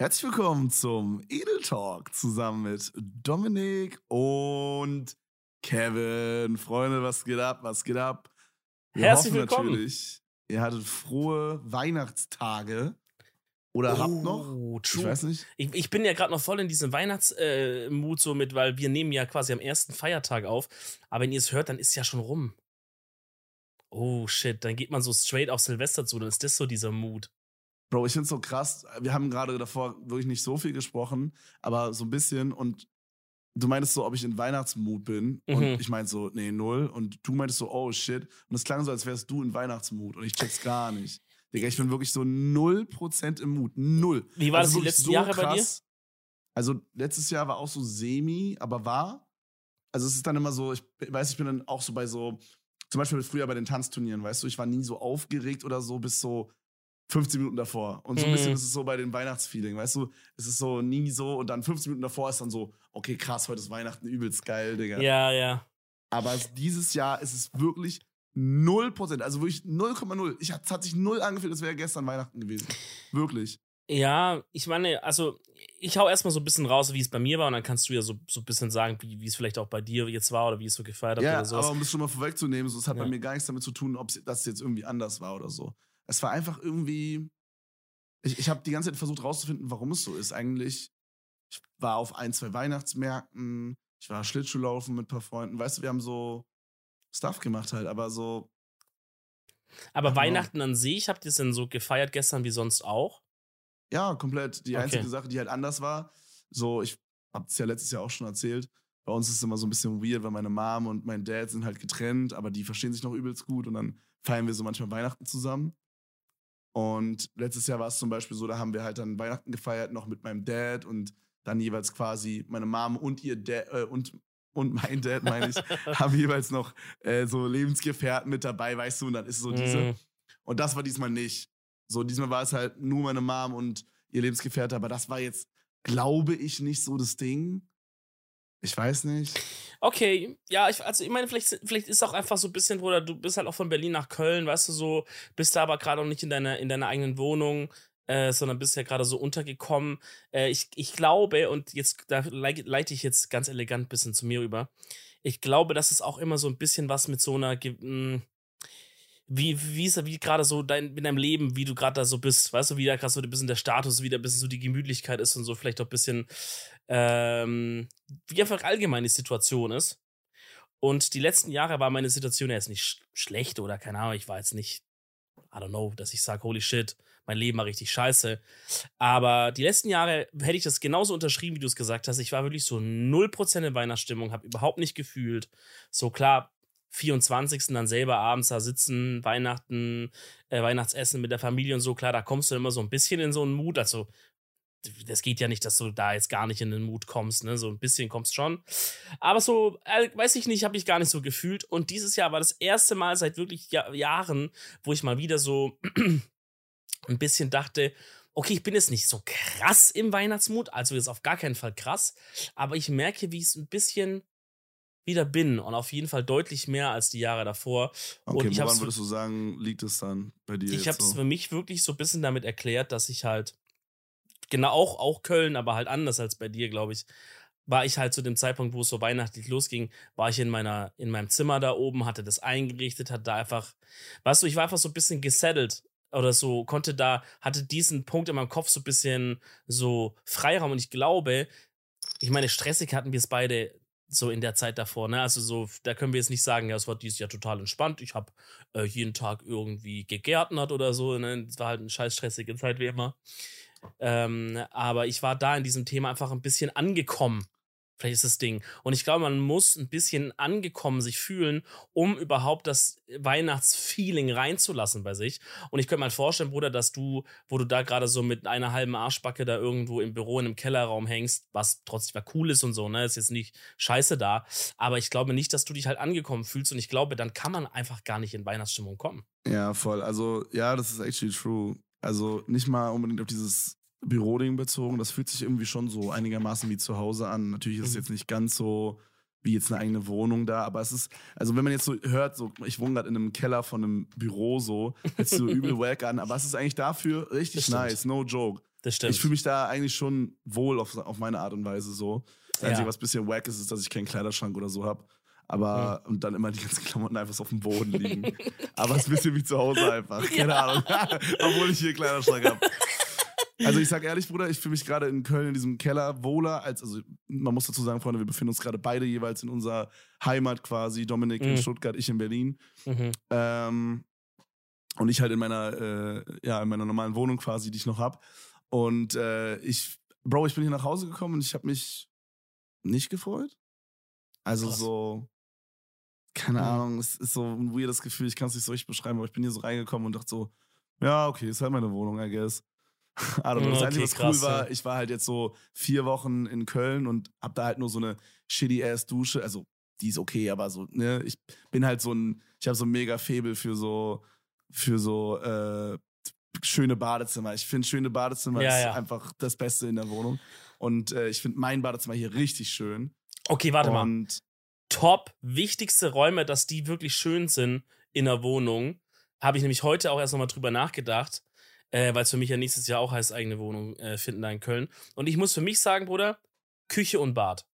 Herzlich willkommen zum Edel Talk zusammen mit Dominik und Kevin. Freunde, was geht ab? Was geht ab? Wir Herzlich willkommen. Natürlich, ihr hattet frohe Weihnachtstage. Oder oh, habt noch? True. Ich weiß nicht. Ich, ich bin ja gerade noch voll in diesem Weihnachtsmut äh, so mit, weil wir nehmen ja quasi am ersten Feiertag auf. Aber wenn ihr es hört, dann ist es ja schon rum. Oh shit, dann geht man so straight auf Silvester zu, dann ist das so dieser Mut. Bro, ich find's so krass. Wir haben gerade davor wirklich nicht so viel gesprochen, aber so ein bisschen und du meintest so, ob ich in Weihnachtsmut bin. Mhm. Und ich meinte so, nee, null. Und du meintest so, oh shit. Und es klang so, als wärst du in Weihnachtsmut. Und ich check's gar nicht. Digga, ich bin wirklich so null Prozent im Mut. Null. Wie war also das die letzten so Jahre krass. bei dir? Also letztes Jahr war auch so semi, aber war. Also es ist dann immer so, ich weiß, ich bin dann auch so bei so, zum Beispiel früher bei den Tanzturnieren, weißt du, ich war nie so aufgeregt oder so bis so 15 Minuten davor. Und so ein bisschen mhm. ist es so bei den Weihnachtsfeeling, weißt du? Es ist so nie so und dann 15 Minuten davor ist dann so, okay, krass, heute ist Weihnachten übelst geil, Digga. Ja, ja. Aber dieses Jahr ist es wirklich 0%, also wirklich 0,0. Ich es hat sich null angefühlt, als wäre gestern Weihnachten gewesen. Wirklich. Ja, ich meine, also ich hau erstmal so ein bisschen raus, wie es bei mir war, und dann kannst du ja so, so ein bisschen sagen, wie, wie es vielleicht auch bei dir jetzt war oder wie es so gefeiert hat ja, oder sowas. Aber um es schon mal vorwegzunehmen, so, es hat ja. bei mir gar nichts damit zu tun, ob das jetzt irgendwie anders war oder so. Es war einfach irgendwie. Ich, ich habe die ganze Zeit versucht rauszufinden, warum es so ist. Eigentlich, ich war auf ein, zwei Weihnachtsmärkten, ich war Schlittschuhlaufen mit ein paar Freunden. Weißt du, wir haben so Stuff gemacht halt, aber so. Aber Weihnachten an sich, habt ihr es denn so gefeiert gestern wie sonst auch? Ja, komplett. Die einzige okay. Sache, die halt anders war, so, ich hab's ja letztes Jahr auch schon erzählt, bei uns ist es immer so ein bisschen weird, weil meine Mom und mein Dad sind halt getrennt, aber die verstehen sich noch übelst gut und dann feiern wir so manchmal Weihnachten zusammen. Und letztes Jahr war es zum Beispiel so, da haben wir halt dann Weihnachten gefeiert, noch mit meinem Dad und dann jeweils quasi meine Mom und ihr Dad äh, und und mein Dad, meine ich, haben jeweils noch äh, so Lebensgefährten mit dabei, weißt du, und dann ist es so diese. Mm. Und das war diesmal nicht. So, diesmal war es halt nur meine Mom und ihr Lebensgefährte, aber das war jetzt, glaube ich, nicht so das Ding. Ich weiß nicht. Okay, ja, ich, also ich meine, vielleicht, vielleicht ist auch einfach so ein bisschen, Bruder, du bist halt auch von Berlin nach Köln, weißt du, so, bist da aber gerade noch nicht in deiner, in deiner eigenen Wohnung, äh, sondern bist ja gerade so untergekommen. Äh, ich, ich glaube, und jetzt, da leite ich jetzt ganz elegant ein bisschen zu mir über, ich glaube, dass es auch immer so ein bisschen was mit so einer, hm, wie, wie ist wie gerade so dein, in deinem Leben, wie du gerade da so bist, weißt du, wie da gerade so ein bisschen der Status, wie da ein bisschen so die Gemütlichkeit ist und so vielleicht auch ein bisschen, ähm, wie einfach allgemein die Situation ist. Und die letzten Jahre war meine Situation jetzt nicht sch schlecht oder keine Ahnung, ich war jetzt nicht, I don't know, dass ich sage, holy shit, mein Leben war richtig scheiße. Aber die letzten Jahre hätte ich das genauso unterschrieben, wie du es gesagt hast. Ich war wirklich so 0% in Weihnachtsstimmung, habe überhaupt nicht gefühlt. So klar, 24. dann selber abends da sitzen, Weihnachten, äh, Weihnachtsessen mit der Familie und so, klar, da kommst du immer so ein bisschen in so einen Mut. Also, das geht ja nicht, dass du da jetzt gar nicht in den Mut kommst, ne? So ein bisschen kommst schon. Aber so, äh, weiß ich nicht, habe ich gar nicht so gefühlt. Und dieses Jahr war das erste Mal seit wirklich Jahr Jahren, wo ich mal wieder so ein bisschen dachte, okay, ich bin jetzt nicht so krass im Weihnachtsmut, also jetzt auf gar keinen Fall krass, aber ich merke, wie es ein bisschen wieder bin und auf jeden Fall deutlich mehr als die Jahre davor. Okay, und ich woran würdest du sagen, liegt es dann bei dir? Ich habe es so? für mich wirklich so ein bisschen damit erklärt, dass ich halt, genau auch, auch Köln, aber halt anders als bei dir, glaube ich, war ich halt zu dem Zeitpunkt, wo es so weihnachtlich losging, war ich in meiner, in meinem Zimmer da oben, hatte das eingerichtet, hatte da einfach, weißt du, ich war einfach so ein bisschen gesettelt oder so, konnte da, hatte diesen Punkt in meinem Kopf so ein bisschen so Freiraum und ich glaube, ich meine, stressig hatten wir es beide so in der Zeit davor, ne? Also so, da können wir jetzt nicht sagen, ja, es war dieses Jahr total entspannt. Ich habe äh, jeden Tag irgendwie gegärtnert oder so. Ne? Es war halt eine scheiß stressige Zeit wie immer. Ähm, aber ich war da in diesem Thema einfach ein bisschen angekommen. Vielleicht ist das Ding. Und ich glaube, man muss ein bisschen angekommen sich fühlen, um überhaupt das Weihnachtsfeeling reinzulassen bei sich. Und ich könnte mal vorstellen, Bruder, dass du, wo du da gerade so mit einer halben Arschbacke da irgendwo im Büro in einem Kellerraum hängst, was trotzdem cool ist und so, ne, ist jetzt nicht scheiße da. Aber ich glaube nicht, dass du dich halt angekommen fühlst. Und ich glaube, dann kann man einfach gar nicht in Weihnachtsstimmung kommen. Ja, voll. Also, ja, das ist actually true. Also nicht mal unbedingt auf dieses Büroding bezogen. Das fühlt sich irgendwie schon so einigermaßen wie zu Hause an. Natürlich ist es mhm. jetzt nicht ganz so wie jetzt eine eigene Wohnung da, aber es ist, also wenn man jetzt so hört, so, ich wohne gerade in einem Keller von einem Büro so, jetzt so übel wack an, aber es ist eigentlich dafür richtig nice, no joke. Das stimmt. Ich fühle mich da eigentlich schon wohl auf, auf meine Art und Weise so. Das Einzige, ja. was ein bisschen wack ist, ist, dass ich keinen Kleiderschrank oder so habe. Aber mhm. und dann immer die ganzen Klamotten einfach so auf dem Boden liegen. aber es ist ein bisschen wie zu Hause einfach. Keine ja. Ahnung. Obwohl ich hier einen Kleiderschrank habe. Also ich sag ehrlich, Bruder, ich fühle mich gerade in Köln in diesem Keller wohler als, also man muss dazu sagen, Freunde, wir befinden uns gerade beide jeweils in unserer Heimat quasi. Dominik mhm. in Stuttgart, ich in Berlin. Mhm. Ähm, und ich halt in meiner, äh, ja, in meiner normalen Wohnung quasi, die ich noch hab. Und äh, ich, Bro, ich bin hier nach Hause gekommen und ich habe mich nicht gefreut. Also Krass. so, keine. Ahnung, es ist so ein weirdes Gefühl, ich kann es nicht so richtig beschreiben, aber ich bin hier so reingekommen und dachte so, ja, okay, ist halt meine Wohnung, I guess. Also das okay, Einzige, was krass, cool war, ich war halt jetzt so vier Wochen in Köln und hab da halt nur so eine shitty ass Dusche. Also die ist okay, aber so, ne, ich bin halt so ein, ich habe so ein mega Febel für so, für so äh, schöne Badezimmer. Ich finde schöne Badezimmer ja, ist ja. einfach das Beste in der Wohnung. Und äh, ich finde mein Badezimmer hier richtig schön. Okay, warte und, mal. Top, wichtigste Räume, dass die wirklich schön sind in der Wohnung. Habe ich nämlich heute auch erst nochmal drüber nachgedacht äh, weil es für mich ja nächstes Jahr auch heißt, eigene Wohnung äh, finden da in Köln. Und ich muss für mich sagen, Bruder, Küche und Bad.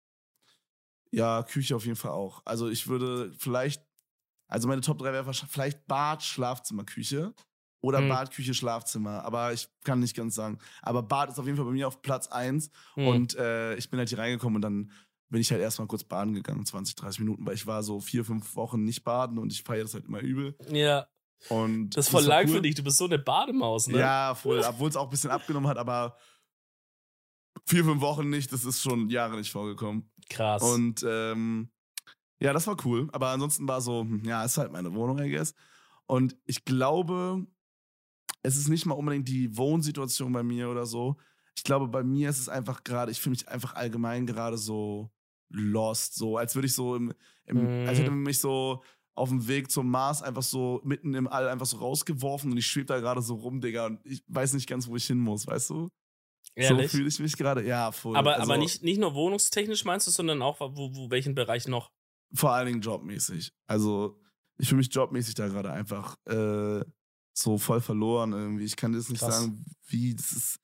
Ja, Küche auf jeden Fall auch. Also ich würde vielleicht, also meine Top 3 wäre vielleicht Bad, Schlafzimmer, Küche. Oder hm. Bad, Küche, Schlafzimmer. Aber ich kann nicht ganz sagen. Aber Bad ist auf jeden Fall bei mir auf Platz 1. Hm. Und äh, ich bin halt hier reingekommen und dann bin ich halt erstmal kurz baden gegangen, 20, 30 Minuten, weil ich war so vier, fünf Wochen nicht baden und ich feiere das halt immer übel. Ja. Und das ist voll lang cool. für dich, du bist so eine Bademaus, ne? Ja, voll, obwohl es auch ein bisschen abgenommen hat, aber vier, fünf Wochen nicht, das ist schon Jahre nicht vorgekommen. Krass. Und ähm, ja, das war cool. Aber ansonsten war so, hm, ja, ist halt meine Wohnung, I guess. Und ich glaube, es ist nicht mal unbedingt die Wohnsituation bei mir oder so. Ich glaube, bei mir ist es einfach gerade, ich fühle mich einfach allgemein gerade so lost, so als würde ich so im, im mm. als hätte man mich so auf dem Weg zum Mars einfach so mitten im All einfach so rausgeworfen und ich schwebe da gerade so rum, Digga, und ich weiß nicht ganz, wo ich hin muss, weißt du? Ehrlich? So fühle ich mich gerade, ja, voll. Aber, also, aber nicht, nicht nur wohnungstechnisch meinst du, sondern auch, wo, wo welchen Bereich noch? Vor allen Dingen jobmäßig. Also, ich fühle mich jobmäßig da gerade einfach äh, so voll verloren irgendwie. Ich kann jetzt nicht Krass. sagen, wie, das ist,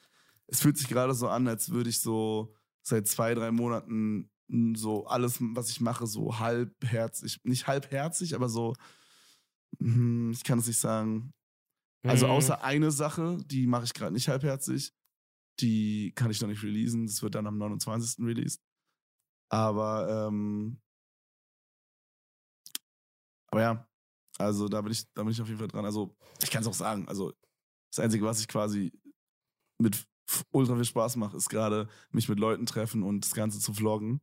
es fühlt sich gerade so an, als würde ich so seit zwei, drei Monaten so alles, was ich mache, so halbherzig, nicht halbherzig, aber so, hm, ich kann es nicht sagen. Also mhm. außer eine Sache, die mache ich gerade nicht halbherzig, die kann ich noch nicht releasen, das wird dann am 29. released. Aber, ähm, aber ja, also da bin ich, da bin ich auf jeden Fall dran. Also ich kann es auch sagen, also das Einzige, was ich quasi mit ultra viel Spaß mache, ist gerade mich mit Leuten treffen und das Ganze zu vloggen.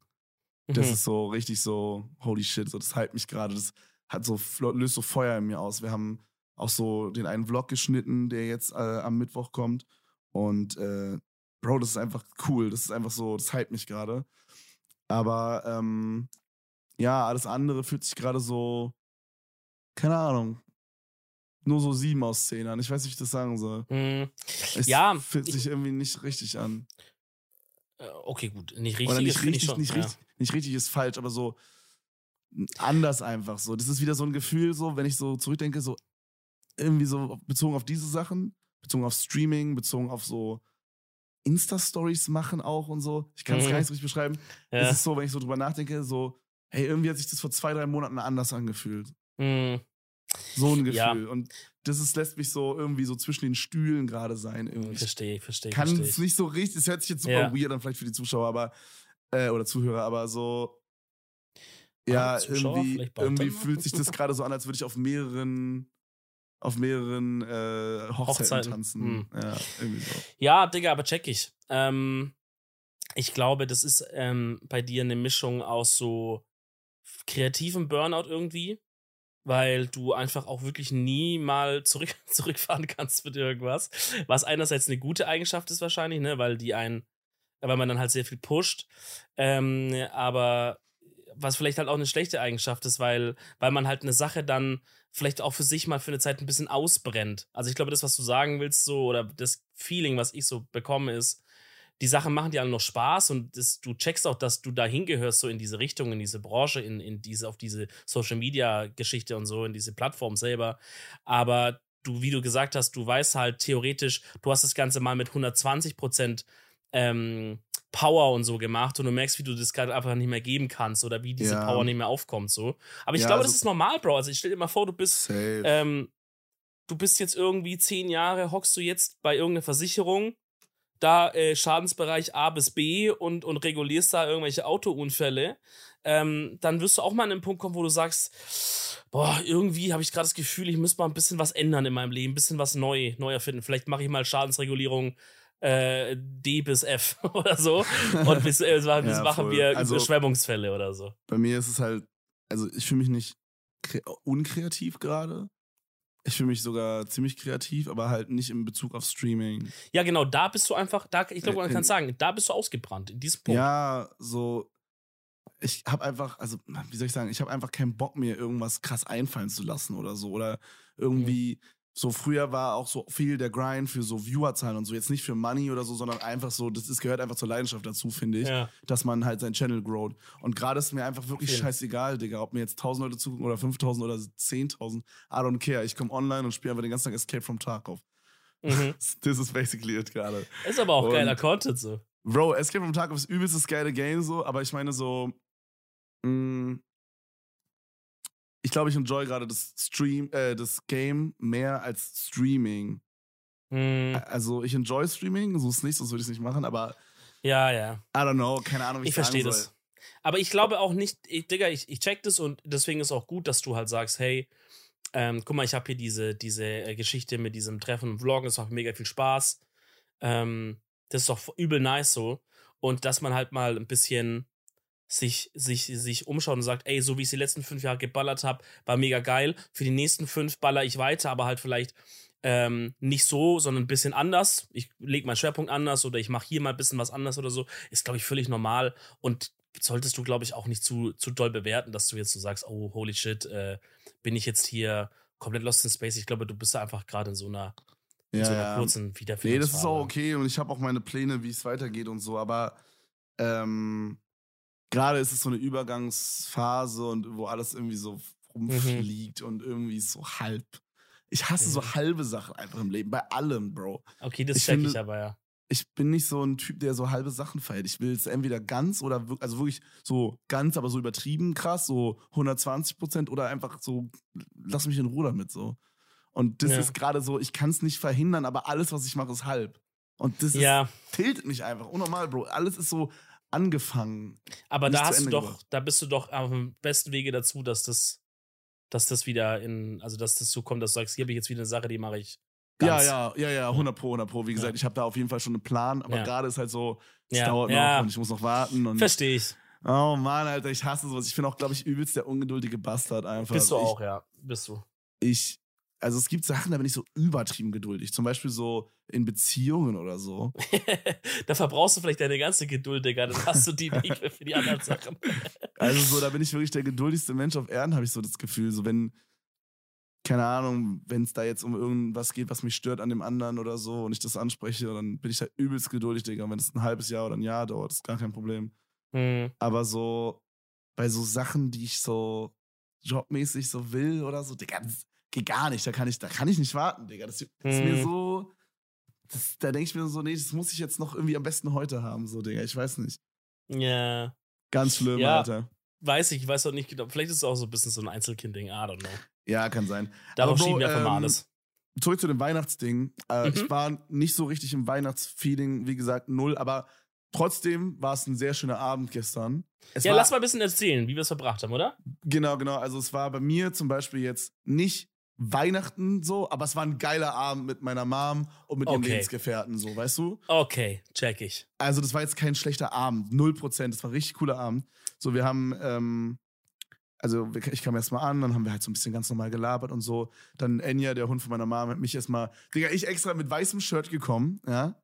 Das mhm. ist so richtig so, holy shit, so, das hype mich gerade. Das hat so, löst so Feuer in mir aus. Wir haben auch so den einen Vlog geschnitten, der jetzt äh, am Mittwoch kommt. Und äh, Bro, das ist einfach cool. Das ist einfach so, das hype mich gerade. Aber ähm, ja, alles andere fühlt sich gerade so, keine Ahnung, nur so sieben aus zehn an. Ich weiß nicht, wie ich das sagen soll. Mm, es ja, fühlt sich irgendwie nicht richtig an. Äh, okay, gut. Nicht richtig Oder nicht richtig, schon, nicht, ja. richtig nicht richtig ist falsch, aber so anders einfach so. Das ist wieder so ein Gefühl, so, wenn ich so zurückdenke, so irgendwie so bezogen auf diese Sachen, bezogen auf Streaming, bezogen auf so Insta-Stories machen auch und so. Ich kann es mhm. gar nicht so richtig beschreiben. Ja. Es ist so, wenn ich so drüber nachdenke, so, hey, irgendwie hat sich das vor zwei, drei Monaten anders angefühlt. Mhm. So ein Gefühl. Ja. Und das ist, lässt mich so irgendwie so zwischen den Stühlen gerade sein. Irgendwie. Verstehe, verstehe. Kann es nicht so richtig, es hört sich jetzt super ja. weird an, vielleicht für die Zuschauer, aber, äh, oder Zuhörer, aber so, ja, irgendwie, irgendwie fühlt sich das gerade so an, als würde ich auf mehreren auf mehreren äh, Hochzeiten, Hochzeiten, tanzen. Hm. Ja, irgendwie so. Ja, Digga, aber check ich. Ähm, ich glaube, das ist ähm, bei dir eine Mischung aus so kreativem Burnout irgendwie, weil du einfach auch wirklich nie mal zurück, zurückfahren kannst mit irgendwas. Was einerseits eine gute Eigenschaft ist wahrscheinlich, ne, weil die einen, weil man dann halt sehr viel pusht. Ähm, aber was vielleicht halt auch eine schlechte Eigenschaft ist, weil, weil man halt eine Sache dann vielleicht auch für sich mal für eine Zeit ein bisschen ausbrennt. Also ich glaube, das, was du sagen willst, so, oder das Feeling, was ich so bekomme, ist, die Sachen machen dir alle noch Spaß und das, du checkst auch, dass du da hingehörst, so in diese Richtung, in diese Branche, in, in diese, auf diese Social Media Geschichte und so, in diese Plattform selber. Aber du, wie du gesagt hast, du weißt halt theoretisch, du hast das Ganze mal mit 120 Prozent ähm, Power und so gemacht und du merkst, wie du das gerade einfach nicht mehr geben kannst oder wie diese ja. Power nicht mehr aufkommt so. Aber ich ja, glaube, also das ist normal, Bro. Also ich stell dir mal vor, du bist ähm, du bist jetzt irgendwie zehn Jahre, hockst du jetzt bei irgendeiner Versicherung, da äh, Schadensbereich A bis B und, und regulierst da irgendwelche Autounfälle, ähm, dann wirst du auch mal an den Punkt kommen, wo du sagst, boah, irgendwie habe ich gerade das Gefühl, ich müsste mal ein bisschen was ändern in meinem Leben, ein bisschen was neu, neu erfinden. Vielleicht mache ich mal Schadensregulierung äh, D bis F oder so. Und bis, äh, bis ja, machen wir also, Überschwemmungsfälle oder so. Bei mir ist es halt, also ich fühle mich nicht unkreativ gerade. Ich fühle mich sogar ziemlich kreativ, aber halt nicht in Bezug auf Streaming. Ja, genau, da bist du einfach, da, ich glaube, man kann sagen, da bist du ausgebrannt, in diesem Punkt. Ja, so, ich habe einfach, also, wie soll ich sagen, ich habe einfach keinen Bock, mir irgendwas krass einfallen zu lassen oder so. Oder irgendwie, mhm so früher war auch so viel der Grind für so Viewerzahlen und so, jetzt nicht für Money oder so, sondern einfach so, das ist, gehört einfach zur Leidenschaft dazu, finde ich, ja. dass man halt sein Channel growt. Und gerade ist mir einfach wirklich okay. scheißegal, Digga, ob mir jetzt 1000 Leute zugucken oder 5000 oder 10.000, I don't care. Ich komme online und spiele einfach den ganzen Tag Escape from Tarkov. Mhm. Das ist basically it gerade. Ist aber auch und, geiler Content so. Bro, Escape from Tarkov ist übelstes geile Game so, aber ich meine so, mh, mm, ich glaube, ich enjoy gerade das Stream, äh, das Game mehr als Streaming. Mm. Also ich enjoy Streaming, so ist es nicht, sonst würde ich es nicht machen, aber ja, ja. I don't know, keine Ahnung, wie ich verstehe das. Aber ich glaube auch nicht, ich, Digga, ich, ich check das und deswegen ist auch gut, dass du halt sagst, hey, ähm, guck mal, ich habe hier diese, diese äh, Geschichte mit diesem Treffen und Vloggen, das macht mega viel Spaß. Ähm, das ist doch übel nice so. Und dass man halt mal ein bisschen sich, sich, sich umschaut und sagt, ey, so wie ich es die letzten fünf Jahre geballert habe, war mega geil. Für die nächsten fünf baller ich weiter, aber halt vielleicht ähm, nicht so, sondern ein bisschen anders. Ich lege meinen Schwerpunkt anders oder ich mache hier mal ein bisschen was anders oder so. Ist, glaube ich, völlig normal. Und solltest du, glaube ich, auch nicht zu, zu doll bewerten, dass du jetzt so sagst, oh, holy shit, äh, bin ich jetzt hier komplett lost in space. Ich glaube, du bist da einfach gerade in so einer, in ja, so einer kurzen Wiederfindungsphase. Nee, das ist auch okay und ich habe auch meine Pläne, wie es weitergeht und so, aber ähm, gerade ist es so eine Übergangsphase und wo alles irgendwie so rumfliegt mhm. und irgendwie so halb. Ich hasse mhm. so halbe Sachen einfach im Leben, bei allem, Bro. Okay, das ich check finde, ich aber ja. Ich bin nicht so ein Typ, der so halbe Sachen feiert. Ich will es entweder ganz oder wirklich, also wirklich so ganz, aber so übertrieben krass, so 120 Prozent oder einfach so, lass mich in Ruhe damit so. Und das ja. ist gerade so, ich kann es nicht verhindern, aber alles, was ich mache, ist halb. Und das ja. ist, tiltet mich einfach. Unnormal, Bro. Alles ist so angefangen. Aber da hast du doch, gebracht. da bist du doch auf dem besten Wege dazu, dass das, dass das wieder in, also dass das so kommt, dass du sagst, hier habe ich jetzt wieder eine Sache, die mache ich. Ganz. Ja, ja, ja, ja, 100 Pro, 100 Pro. Wie gesagt, ja. ich habe da auf jeden Fall schon einen Plan, aber ja. gerade ist halt so, es ja. dauert noch und ich muss noch warten. Verstehe ich. Oh Mann, Alter, ich hasse sowas. Ich bin auch, glaube ich, übelst der ungeduldige Bastard einfach. Bist du auch, ich, ja. Bist du. Ich, also es gibt Sachen, da bin ich so übertrieben geduldig. Zum Beispiel so in Beziehungen oder so. da verbrauchst du vielleicht deine ganze Geduld, Digga. Dann hast du die nicht mehr für die anderen Sachen. also so, da bin ich wirklich der geduldigste Mensch auf Erden, habe ich so das Gefühl. So wenn, keine Ahnung, wenn es da jetzt um irgendwas geht, was mich stört an dem anderen oder so und ich das anspreche, dann bin ich da übelst geduldig, Digga. Wenn es ein halbes Jahr oder ein Jahr dauert, ist gar kein Problem. Mhm. Aber so bei so Sachen, die ich so jobmäßig so will oder so, Digga, das, geht gar nicht. Da kann ich, da kann ich nicht warten, Digga. Das, das ist mir hm. so. Das, da denke ich mir so, nee, das muss ich jetzt noch irgendwie am besten heute haben, so, Digga. Ich weiß nicht. Ja. Ganz schlimm, ja, Alter. Weiß ich, ich weiß auch nicht genau. Vielleicht ist es auch so ein bisschen so ein Einzelkind-Ding. I don't know. Ja, kann sein. Darauf schieben wir einfach ähm, alles. Zurück zu dem Weihnachtsding. Äh, mhm. Ich war nicht so richtig im Weihnachtsfeeling, wie gesagt, null, aber Trotzdem war es ein sehr schöner Abend gestern. Es ja, lass mal ein bisschen erzählen, wie wir es verbracht haben, oder? Genau, genau. Also es war bei mir zum Beispiel jetzt nicht Weihnachten so, aber es war ein geiler Abend mit meiner Mom und mit ihrem Okay. Lebensgefährten, so, weißt du? Okay, check ich. Also, das war jetzt kein schlechter Abend, null Prozent. Das war ein richtig cooler Abend. So, wir haben, ähm, also ich kam erst mal an, dann haben wir halt so ein bisschen ganz normal gelabert und so. Dann Enya, der Hund von meiner Mom, hat mich erstmal, Digga, ich extra mit weißem Shirt gekommen, ja.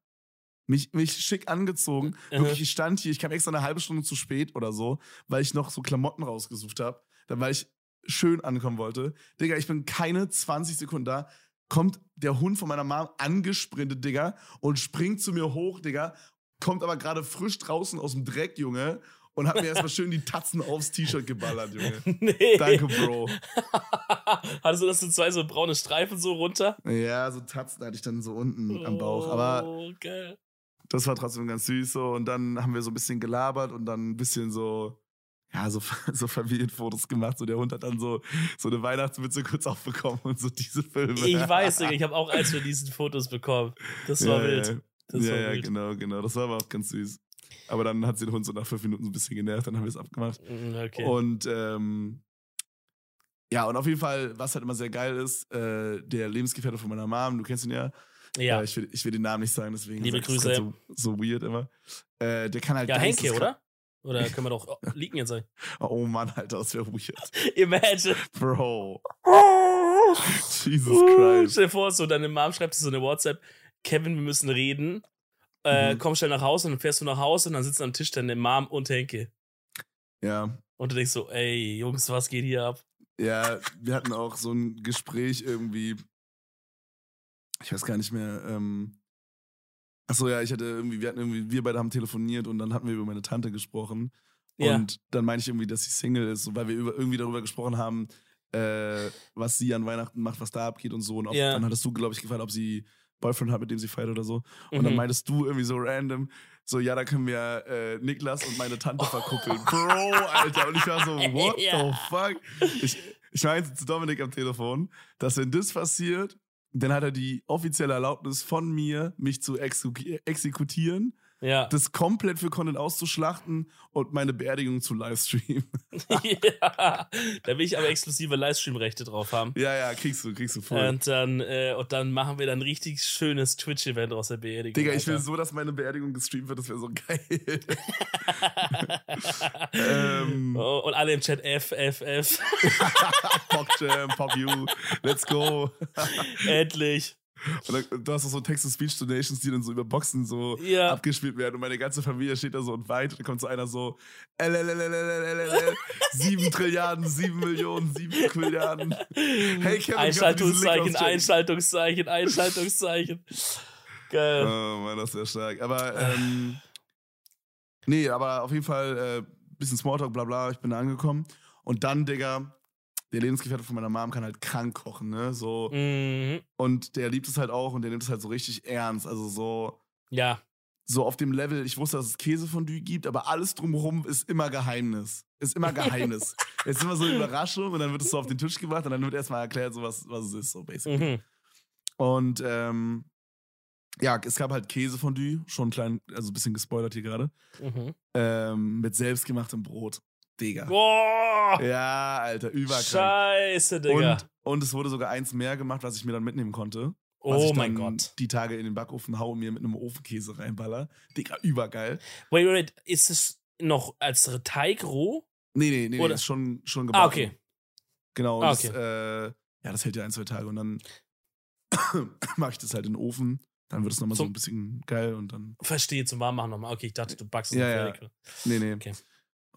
Mich, mich schick angezogen. Mhm. Wirklich, ich stand hier, ich kam extra eine halbe Stunde zu spät oder so, weil ich noch so Klamotten rausgesucht habe. Dann, weil ich schön ankommen wollte. Digga, ich bin keine 20 Sekunden da. Kommt der Hund von meiner Mom angesprintet, Digga, und springt zu mir hoch, Digga. Kommt aber gerade frisch draußen aus dem Dreck, Junge. Und hat mir erstmal schön die Tatzen aufs T-Shirt geballert, Junge. Nee. Danke, Bro. Hattest du das so zwei so braune Streifen so runter? Ja, so Tatzen hatte ich dann so unten am Bauch. Aber Oh, geil. das war trotzdem ganz süß so. Und dann haben wir so ein bisschen gelabert und dann ein bisschen so, ja, so, so Familienfotos gemacht. So der Hund hat dann so, so eine Weihnachtsmütze kurz aufbekommen und so diese Filme. Ich weiß, ich habe auch eins von diesen Fotos bekommen. Das war ja, wild. Ja, Das ja, war ja wild. genau, genau. Das war aber auch ganz süß. Aber dann hat sie den Hund so nach fünf Minuten so ein bisschen genervt, dann haben wir es abgemacht. Mm, Okay. Und ähm, ja, und auf jeden Fall, was halt immer sehr geil ist, äh, der Lebensgefährte von meiner Mom, du kennst ihn ja. ja. Äh, ich, will, ich will den Namen nicht sagen, deswegen Liebe Grüße. So, so weird immer. Äh, der kann halt ja, Henke, oder? Oder können wir doch oh, liegen jetzt sein? Oh Mann, Alter, das wäre weird. Imagine. Bro. Jesus Christ. Stell dir vor, so deine Mom schreibt so eine WhatsApp, Kevin, wir müssen reden. Äh, Mhm. Komm schnell nach Hause und dann fährst du nach Hause und dann sitzen am Tisch deine Mom und Henke. Ja. Und du denkst so, ey, Jungs, was geht hier ab? Ja, wir hatten auch so ein Gespräch irgendwie. Ich weiß gar nicht mehr. Ähm, Achso, ja, ich hatte irgendwie, wir hatten irgendwie, wir beide haben telefoniert und dann hatten wir über meine Tante gesprochen. Ja. Und dann meinte ich irgendwie, dass sie Single ist, weil wir über, irgendwie darüber gesprochen haben, äh, was sie an Weihnachten macht, was da abgeht und so. Und auch, Ja. dann hattest du, glaube ich, gefragt, ob sie Boyfriend hat, mit dem sie feiert oder so. Und dann Mhm. meintest du irgendwie so random, so, ja, da können wir äh, Niklas und meine Tante verkuppeln. Bro, Alter. Und ich war so, what Ja. the fuck? Ich, ich meinte zu Dominik am Telefon, dass wenn das passiert, dann hat er die offizielle Erlaubnis von mir, mich zu exeku- exekutieren, Ja. das komplett für Content auszuschlachten und meine Beerdigung zu livestreamen. ja. Da will ich aber exklusive Livestream-Rechte drauf haben. ja, ja, kriegst du, kriegst du voll. Und dann, äh, und dann machen wir dann ein richtig schönes Twitch-Event aus der Beerdigung. Digga, ich will so, dass meine Beerdigung gestreamt wird, das wäre so geil. Ähm. oh, und alle im Chat F, F, F. Pop Jam, Pop You, let's go. Endlich. Und du hast auch so Text-to-Speech-Donations, die dann so über Boxen so Ja. abgespielt werden. Und meine ganze Familie steht da so und weint. Und dann kommt so einer so, LLLLLLL, sieben Trilliarden, sieben Millionen, sieben Trilliarden. Hey, Kevin, Einschaltungszeichen? Einschaltungszeichen, Einschaltungszeichen. Geil. Oh Mann, das ist ja stark. Aber, ähm, nee, aber auf jeden Fall, äh, bisschen Smalltalk, bla bla, ich bin da angekommen. Und dann, Digga, der Lebensgefährte von meiner Mom kann halt krank kochen, ne? So. Mhm. Und der liebt es halt auch und der nimmt es halt so richtig ernst. Also so, Ja. so auf dem Level, ich wusste, dass es Käsefondue gibt, aber alles drumherum ist immer Geheimnis. Ist immer Geheimnis. es ist immer so eine Überraschung und dann wird es so auf den Tisch gebracht und dann wird erstmal erklärt, so was, was es ist, so basically. Mhm. Und ähm, ja, es gab halt Käsefondue, schon klein, also ein bisschen gespoilert hier gerade, Mhm. ähm, mit selbstgemachtem Brot. Digga. Boah! Ja, Alter, überkrank. Scheiße, Digga. Und, und es wurde sogar eins mehr gemacht, was ich mir dann mitnehmen konnte. oh mein Gott. die Tage in den Backofen hau und mir mit einem Ofenkäse reinballer. Digga, übergeil. Wait, wait, wait. Ist es noch als Teig roh? Nee, nee, nee, Oder- ist schon, schon gebacken. Ah, okay. Genau, und Ah, Das, äh, ja, das hält ja ein, zwei Tage und dann mache ich das halt in den Ofen. Dann wird es nochmal so ein bisschen geil und dann. Verstehe, zum Warmmachen nochmal. Okay, ich dachte, du backst es Ja, ja. fertig. Nee, nee. Okay.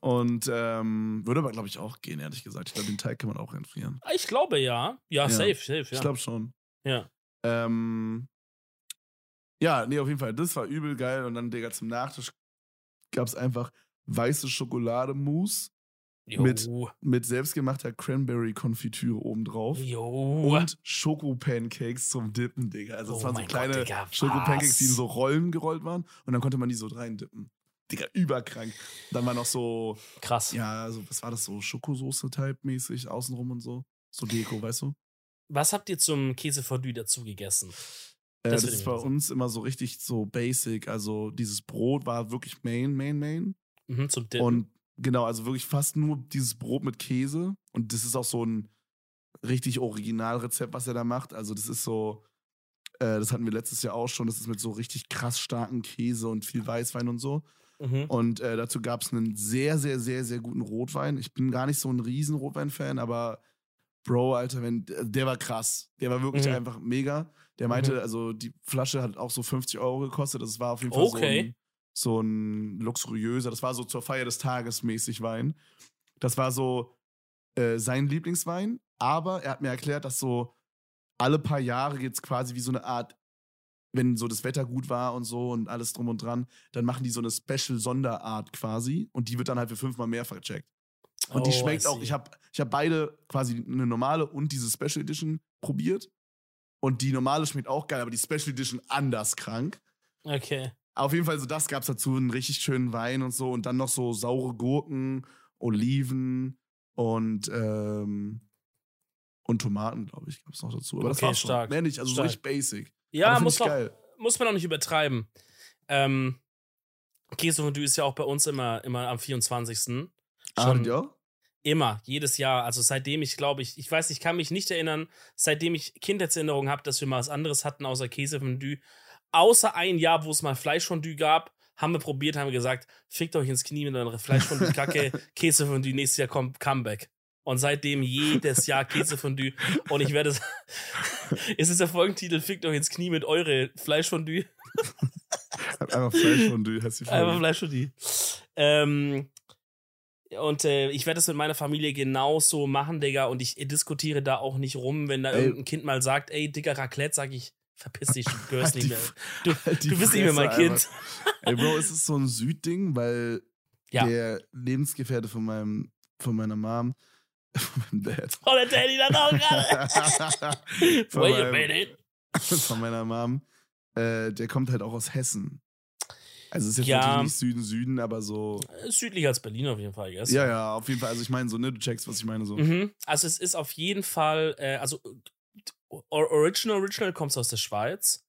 Und ähm, würde aber, glaube ich, auch gehen, ehrlich gesagt. Ich glaube, den Teig kann man auch entfrieren. Ah, Ich glaube ja. Ja, Ja. safe, safe, ja. Ich glaube schon. ja. Ähm, ja, nee, auf jeden Fall. Das war übel geil. Und dann, Digga, zum Nachtisch gab es einfach weiße Schokolademousse mit- mit selbstgemachter Cranberry-Konfitüre obendrauf. Jo. Und Schokopancakes zum Dippen, Digga. Also, es Oh waren so kleine Schokopancakes, die in so Rollen gerollt waren. Und dann konnte man die so reindippen. Digga, überkrank. Dann war noch so, Krass. ja, so, was war das so? Schokosoße-Type-mäßig außenrum und so. So Deko, weißt du? Was habt ihr zum Käsefondue dazu gegessen? Äh, Das das, will ich ist bei uns immer so richtig so basic. Also, dieses Brot war wirklich Main, Main, Main. Mhm, zum Dip. Und genau, also wirklich fast nur dieses Brot mit Käse. Und das ist auch so ein, richtig Originalrezept, was er da macht. Also das ist so, äh, das hatten wir letztes Jahr auch schon, das ist mit so richtig krass starken Käse und viel Weißwein und so. Mhm. Und äh, dazu gab es einen sehr, sehr, sehr, sehr guten Rotwein. Ich bin gar nicht so ein riesen Rotwein-Fan, aber Bro, Alter, wenn, der war krass. Der war wirklich mhm. einfach mega. Der meinte, mhm. also die Flasche hat auch so 50 Euro gekostet. Das war auf jeden Fall okay. so, ein, so ein luxuriöser, das war so zur Feier des Tages mäßig Wein. Das war so äh, sein Lieblingswein, aber er hat mir erklärt, dass so alle paar Jahre jetzt quasi wie so eine Art, wenn so das Wetter gut war und so und alles drum und dran, dann machen die so eine Special-Sonderart quasi und die wird dann halt für fünfmal mehr vercheckt. Und oh, die schmeckt auch, ich habe ich hab beide quasi eine normale und diese Special Edition probiert. Und die normale schmeckt auch geil, aber die Special Edition anders krank. Okay. Auf jeden Fall, so das gab es dazu, einen richtig schönen Wein und so. Und dann noch so saure Gurken, Oliven und, ähm, und Tomaten, glaube ich, gab es noch dazu. Aber das okay, war stark. Mehr nicht, also stark. so richtig basic. Ja, muss, auch, muss man auch nicht übertreiben. Ähm, Käsefondue ist ja auch bei uns immer, immer am 24. Ah, Schon ja? Immer, jedes Jahr. Also seitdem ich, glaube ich, ich weiß, ich kann mich nicht erinnern, seitdem ich Kindheitserinnerungen habe, dass wir mal was anderes hatten außer Käsefondue. Außer ein Jahr, wo es mal Fleischfondue gab, haben wir probiert, haben wir gesagt, fickt euch ins Knie mit eurer Fleischfondue-Kacke, Käsefondue, nächstes Jahr kommt Comeback. Und seitdem jedes Jahr Käsefondue. Und ich werde es. ist es der Folgentitel, fickt euch ins Knie mit eure Fleischfondue? Einfach Fleischfondue heißt die Folge. Einfach Fleischfondue. Ähm, und äh, ich werde das mit meiner Familie genauso machen, Digga. Und ich diskutiere da auch nicht rum, wenn da ey. irgendein Kind mal sagt, ey, Digga, Raclette, sag ich, verpiss dich, du gehörst nicht mehr. Du, du bist nicht mehr mein Kind. ey, Bro, ist es so ein Südding, weil ja. der Lebensgefährte von meinem, von meiner Mom, meinem Dad. Oh, der Daddy dann auch gerade. Wait a minute. Von meiner Mom, äh, der kommt halt auch aus Hessen. Also es ist jetzt ja, natürlich nicht Süden, Süden, aber so. Äh, südlicher als Berlin auf jeden Fall, yes. Ja, ja, auf jeden Fall. Also ich meine so, ne, du checkst, was ich meine so. Mhm. Also es ist auf jeden Fall, äh, also Original Original kommt aus der Schweiz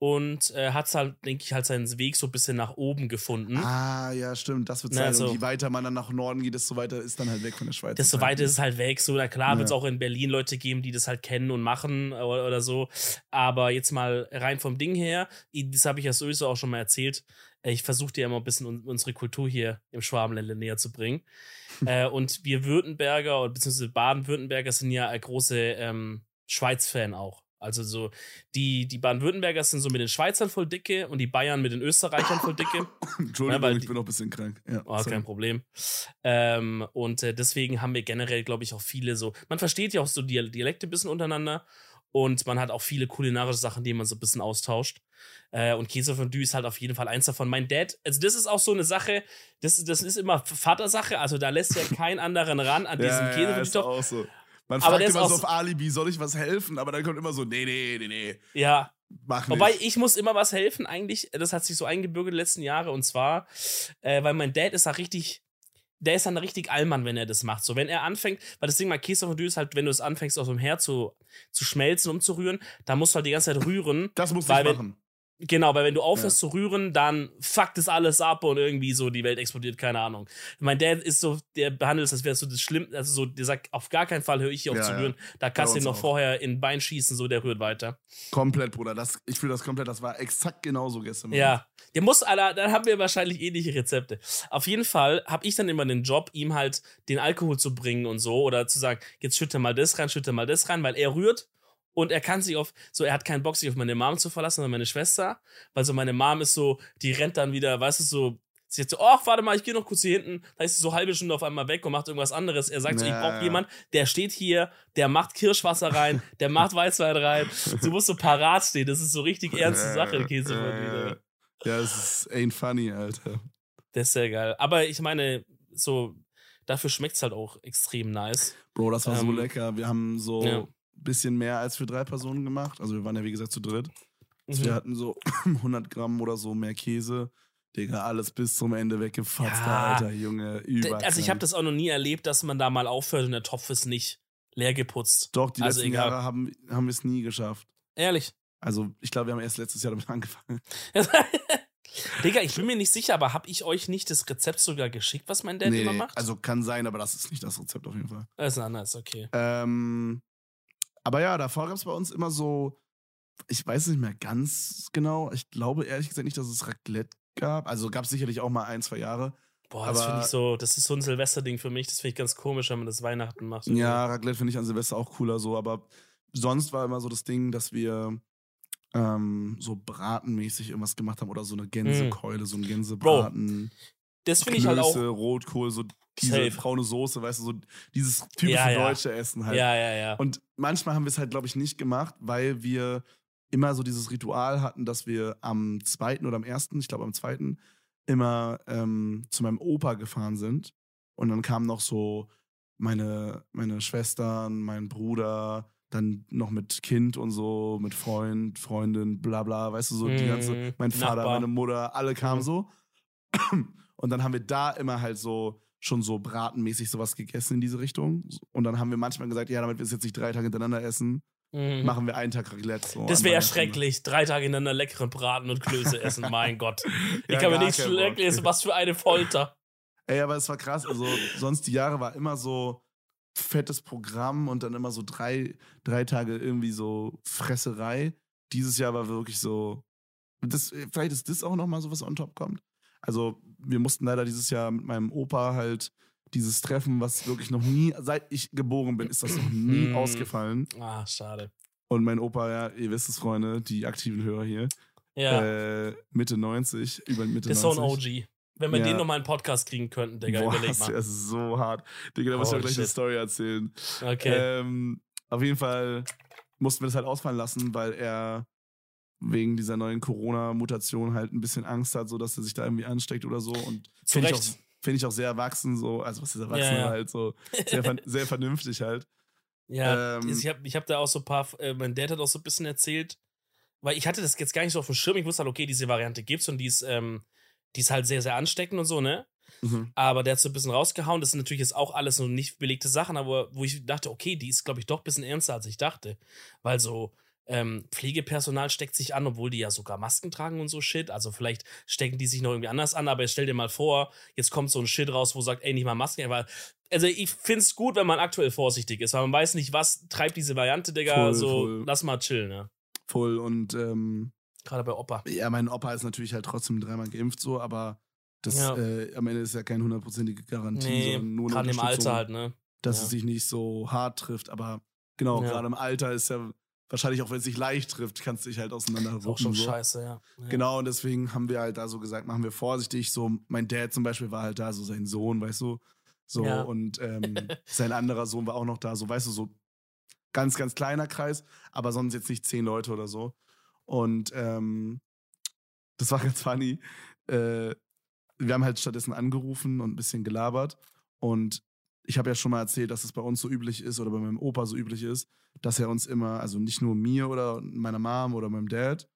und äh, hat halt, denke ich, halt seinen Weg so ein bisschen nach oben gefunden. Ah, ja, stimmt, das wird sein. Also, und je weiter man dann nach Norden geht, desto weiter ist dann halt weg von der Schweiz. Desto weiter ist es halt weg. So, na klar, ja. wird es auch in Berlin Leute geben, die das halt kennen und machen oder, oder so. Aber jetzt mal rein vom Ding her, das habe ich ja sowieso auch schon mal erzählt. Äh, ich versuche dir immer ein bisschen unsere Kultur hier im Schwabenländle näher zu bringen. äh, und wir Württemberger, beziehungsweise Baden-Württemberger sind ja große ähm, Schweiz-Fan auch. Also so, die, die Baden-Württemberger sind so mit den Schweizern voll dicke und die Bayern mit den Österreichern voll dicke. Entschuldigung, ja, ich bin noch ein bisschen krank. Ja, oh, kein Problem. Ähm, und äh, deswegen haben wir generell, glaube ich, auch viele so, man versteht ja auch so Dialekte ein bisschen untereinander und man hat auch viele kulinarische Sachen, die man so ein bisschen austauscht. Äh, und Käsefondue ist halt auf jeden Fall eins davon. Mein Dad, also das ist auch so eine Sache, das, das ist immer Vatersache, also da lässt ja kein anderen ran an ja, Käsefondue. Ja, ist auch so. Man fragt immer so auf Alibi, soll ich was helfen? Aber dann kommt immer so, nee, nee, nee, nee. Ja. Mach nicht. Wobei ich muss immer was helfen, eigentlich. Das hat sich so eingebürgert die letzten Jahre. Und zwar, äh, weil mein Dad ist da richtig der ist dann richtig Allmann, wenn er das macht. So, wenn er anfängt, weil das Ding mal Käsefondue ist halt, wenn du es anfängst, aus dem Herd zu, zu schmelzen, umzurühren, dann musst du halt die ganze Zeit rühren. Das musst du machen. Genau, weil wenn du aufhörst ja. zu rühren, dann fuckt es alles ab und irgendwie so die Welt explodiert, keine Ahnung. Mein Dad ist so, der behandelt es, als wäre so das Schlimm, also so, der sagt, auf gar keinen Fall höre ich hier auf ja, zu rühren. Da kannst du ihn noch auch. vorher in Bein schießen, so, der rührt weiter. Komplett, Bruder. Das, ich fühle das komplett, das war exakt genauso gestern. Ja. Der muss, Alter, dann haben wir wahrscheinlich ähnliche Rezepte. Auf jeden Fall habe ich dann immer den Job, ihm halt den Alkohol zu bringen und so, oder zu sagen, jetzt schütte mal das rein, schütte mal das rein, weil er rührt und er kann sich auf, so, er hat keinen Bock, sich auf meine Mom zu verlassen, sondern meine Schwester. Weil so meine Mom ist so, die rennt dann wieder, weißt du, so, sie hat so, ach, warte mal, ich gehe noch kurz hier hinten. Da ist sie so halbe Stunde auf einmal weg und macht irgendwas anderes. Er sagt naja. so, ich brauche jemand, der steht hier, der macht Kirschwasser rein, der macht Weißwein rein. Du musst so parat stehen. Das ist so richtig ernste Sache, Käse dir. Ja, es ist ain't funny, Alter. Das ist sehr geil. Aber ich meine, so, dafür schmeckt es halt auch extrem nice. Bro, das war ähm, so lecker. Wir haben so. Ja bisschen mehr als für drei Personen gemacht. Also wir waren ja wie gesagt zu dritt. Also mhm. Wir hatten so 100 Gramm oder so mehr Käse. Digga, alles bis zum Ende weggefasst, ja. Alter, Junge, über. Also ich habe das auch noch nie erlebt, dass man da mal aufhört und der Topf ist nicht leer geputzt. Doch, die also letzten egal. Jahre haben, haben wir es nie geschafft. Ehrlich? Also ich glaube, wir haben erst letztes Jahr damit angefangen. Digga, ich bin mir nicht sicher, aber habe ich euch nicht das Rezept sogar geschickt, was mein Dad nee, immer macht? Also kann sein, aber das ist nicht das Rezept auf jeden Fall. Das ist anders, okay. Ähm, aber ja, davor gab es bei uns immer so, ich weiß nicht mehr ganz genau. Ich glaube ehrlich gesagt nicht, dass es Raclette gab. Also gab es sicherlich auch mal ein, zwei Jahre. Boah, das finde ich so, das ist so ein Silvesterding für mich. Das finde ich ganz komisch, wenn man das Weihnachten macht. Ja, Raclette finde ich an Silvester auch cooler so, aber sonst war immer so das Ding, dass wir ähm, so bratenmäßig irgendwas gemacht haben oder so eine Gänsekeule, mm. so ein Gänsebraten. Bro, das finde ich halt auch. Rotkohl, so diese braune Soße, weißt du, so dieses typische ja, ja. deutsche Essen halt. Ja, ja, ja. Und manchmal haben wir es halt, glaube ich, nicht gemacht, weil wir immer so dieses Ritual hatten, dass wir am zweiten oder am ersten, ich glaube am zweiten, immer ähm, zu meinem Opa gefahren sind. Und dann kamen noch so meine, meine Schwestern, mein Bruder, dann noch mit Kind und so, mit Freund, Freundin, bla bla, weißt du, so die ganze, mhm. mein Vater, Nachbar. meine Mutter, alle kamen mm. so. Und dann haben wir da immer halt so schon so bratenmäßig sowas gegessen in diese Richtung. Und dann haben wir manchmal gesagt, ja, damit wir es jetzt nicht drei Tage hintereinander essen, mhm. machen wir einen Tag Raclette. So das wäre ja schrecklich. Drei Tage hintereinander leckeren Braten und Klöße essen, mein Gott. Ich ja, kann mir nicht schlecht lesen, was für eine Folter. Ey, aber es war krass. Also, sonst die Jahre war immer so fettes Programm und dann immer so drei, drei Tage irgendwie so Fresserei. Dieses Jahr war wirklich so. Das, vielleicht ist das auch nochmal so, was on top kommt. Also, wir mussten leider dieses Jahr mit meinem Opa halt dieses Treffen, was wirklich noch nie, seit ich geboren bin, ist das noch nie hm. ausgefallen. Ah, schade. Und mein Opa, ja, ihr wisst es, Freunde, die aktiven Hörer hier. Ja. Äh, Mitte 90, über Mitte das 90. Das ist so ein OG. Wenn wir ja. den nochmal einen Podcast kriegen könnten, Digga, Boah, überleg mal. Das ist so hart. Digga, da muss ich auch gleich shit. eine Story erzählen. Okay. Ähm, auf jeden Fall mussten wir das halt ausfallen lassen, weil er wegen dieser neuen Corona-Mutation halt ein bisschen Angst hat, so dass er sich da irgendwie ansteckt oder so. Und finde ich, auch, find ich auch sehr erwachsen, so, also was ist erwachsen ja, ja. halt so, sehr, sehr vernünftig halt. Ja, ähm, ich habe ich hab da auch so ein paar, äh, mein Dad hat auch so ein bisschen erzählt, weil ich hatte das jetzt gar nicht so auf dem Schirm, ich wusste halt, okay, diese Variante gibt's und die ist, ähm, die ist halt sehr, sehr ansteckend und so, ne? Mhm. Aber der hat so ein bisschen rausgehauen. Das sind natürlich jetzt auch alles so nicht belegte Sachen, aber wo ich dachte, okay, die ist, glaube ich, doch ein bisschen ernster, als ich dachte. Weil so, ähm, Pflegepersonal steckt sich an, obwohl die ja sogar Masken tragen und so Shit. Also vielleicht stecken die sich noch irgendwie anders an, aber stell dir mal vor, jetzt kommt so ein Shit raus, wo sagt, ey, nicht mal Masken. Weil, also ich find's gut, wenn man aktuell vorsichtig ist, weil man weiß nicht, was treibt diese Variante, Digga. Voll, so, voll. lass mal chillen, ne? Voll und ähm, gerade bei Opa. Ja, mein Opa ist natürlich halt trotzdem dreimal geimpft, so, aber das ja. äh, am Ende ist ja keine hundertprozentige Garantie, nee, sondern nur eine im Alter halt, ne? Dass ja. es sich nicht so hart trifft, aber genau, ja. gerade im Alter ist ja wahrscheinlich auch wenn es sich leicht trifft, kannst du dich halt auseinander Auch schon so. scheiße, ja. ja. Genau, und deswegen haben wir halt da so gesagt, machen wir vorsichtig. So, mein Dad zum Beispiel war halt da, so sein Sohn, weißt du. So, ja. und ähm, sein anderer Sohn war auch noch da, so, weißt du, so ganz, ganz kleiner Kreis, aber sonst jetzt nicht zehn Leute oder so. Und ähm, das war ganz funny. Äh, wir haben halt stattdessen angerufen und ein bisschen gelabert. Und ich habe ja schon mal erzählt, dass es bei uns so üblich ist oder bei meinem Opa so üblich ist, dass er uns immer, also nicht nur mir oder meiner Mom oder meinem Dad,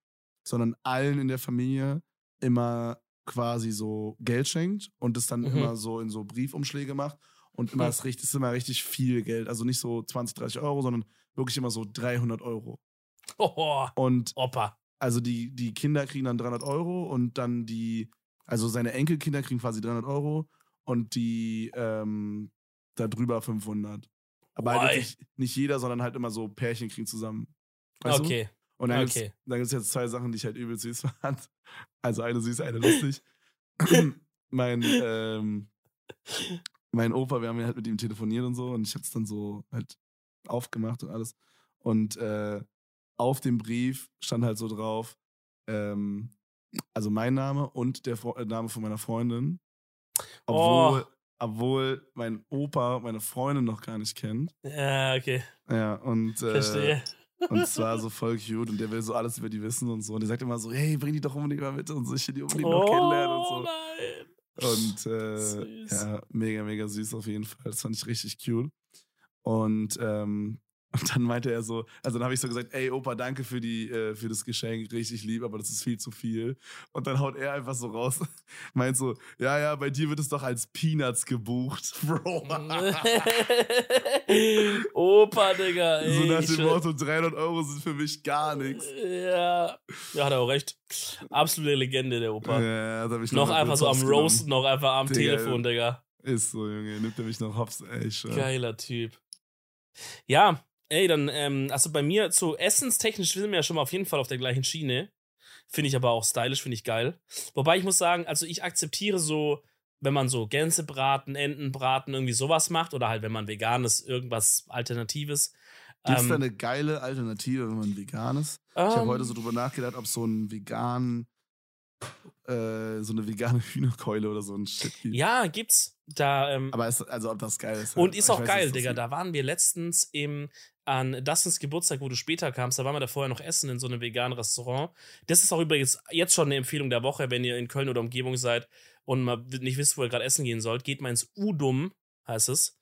sondern allen in der Familie immer quasi so Geld schenkt und es dann mhm. immer so in so Briefumschläge macht. Und immer ist, richtig, ist immer richtig viel Geld. Also nicht so 20, 30 Euro, sondern wirklich immer so 300 Euro. Oh, und Opa. Also die, die Kinder kriegen dann 300 Euro und dann die, also seine Enkelkinder kriegen quasi 300 Euro und die ähm, darüber 500. Aber halt nicht, nicht, jeder, sondern halt immer so Pärchen kriegen zusammen. Weißt okay. Du? Und dann okay. gibt es jetzt zwei Sachen, die ich halt übel süß fand. Also eine süß, eine lustig. mein, ähm, mein Opa, wir haben ja halt mit ihm telefoniert und so und ich hab's dann so halt aufgemacht und alles. Und äh, auf dem Brief stand halt so drauf, ähm, also mein Name und der Fre Name von meiner Freundin. Obwohl, oh obwohl mein Opa meine Freundin noch gar nicht kennt. Ja, okay. Ja, und. Äh, Verstehe. Und zwar so voll cute und der will so alles über die wissen und so. Und der sagt immer so, hey, bring die doch unbedingt mal mit und so, ich will die unbedingt oh, noch kennenlernen und so. Nein. Und äh, ja, mega, mega süß auf jeden Fall. Das fand ich richtig cute. Und ähm, und dann meinte er so, also dann habe ich so gesagt, ey Opa, danke für die äh, für das Geschenk, richtig lieb, aber das ist viel zu viel. Und dann haut er einfach so raus, meint so, ja ja, bei dir wird es doch als Peanuts gebucht, Bro. Opa, Digga. Ey, so nach dem Motto, 300 Euro sind für mich gar nichts. Ja, ja, hat er auch recht. Absolute Legende der Opa. Ja, da hab ich noch, noch einfach so am Roast, noch einfach am Digga, Telefon, Digga. Ist so, Junge, nimmt er mich noch hops, ey, schon. Geiler Typ. Ja, Ey, dann, ähm, also bei mir zu essenstechnisch sind wir ja schon mal auf jeden Fall auf der gleichen Schiene. Finde ich aber auch stylisch, finde ich geil. Wobei ich muss sagen, also ich akzeptiere so, wenn man so Gänsebraten, Entenbraten, irgendwie sowas macht oder halt wenn man veganes, irgendwas Alternatives. Gibt es ähm, da eine geile Alternative, wenn man veganes? Ähm, ich habe heute so drüber nachgedacht, ob so ein vegan äh, so eine vegane Hühnerkeule oder so ein Shit gibt. Ja, gibt's. Da, ähm, Aber es, also ob das geil ist. Halt. Und ist auch geil, Digga. Da waren wir letztens im, an Dustins Geburtstag, wo du später kamst, da waren wir da vorher noch essen in so einem veganen Restaurant. Das ist auch übrigens jetzt schon eine Empfehlung der Woche, wenn ihr in Köln oder Umgebung seid und mal nicht wisst, wo ihr gerade essen gehen sollt, geht mal ins Udum heißt es.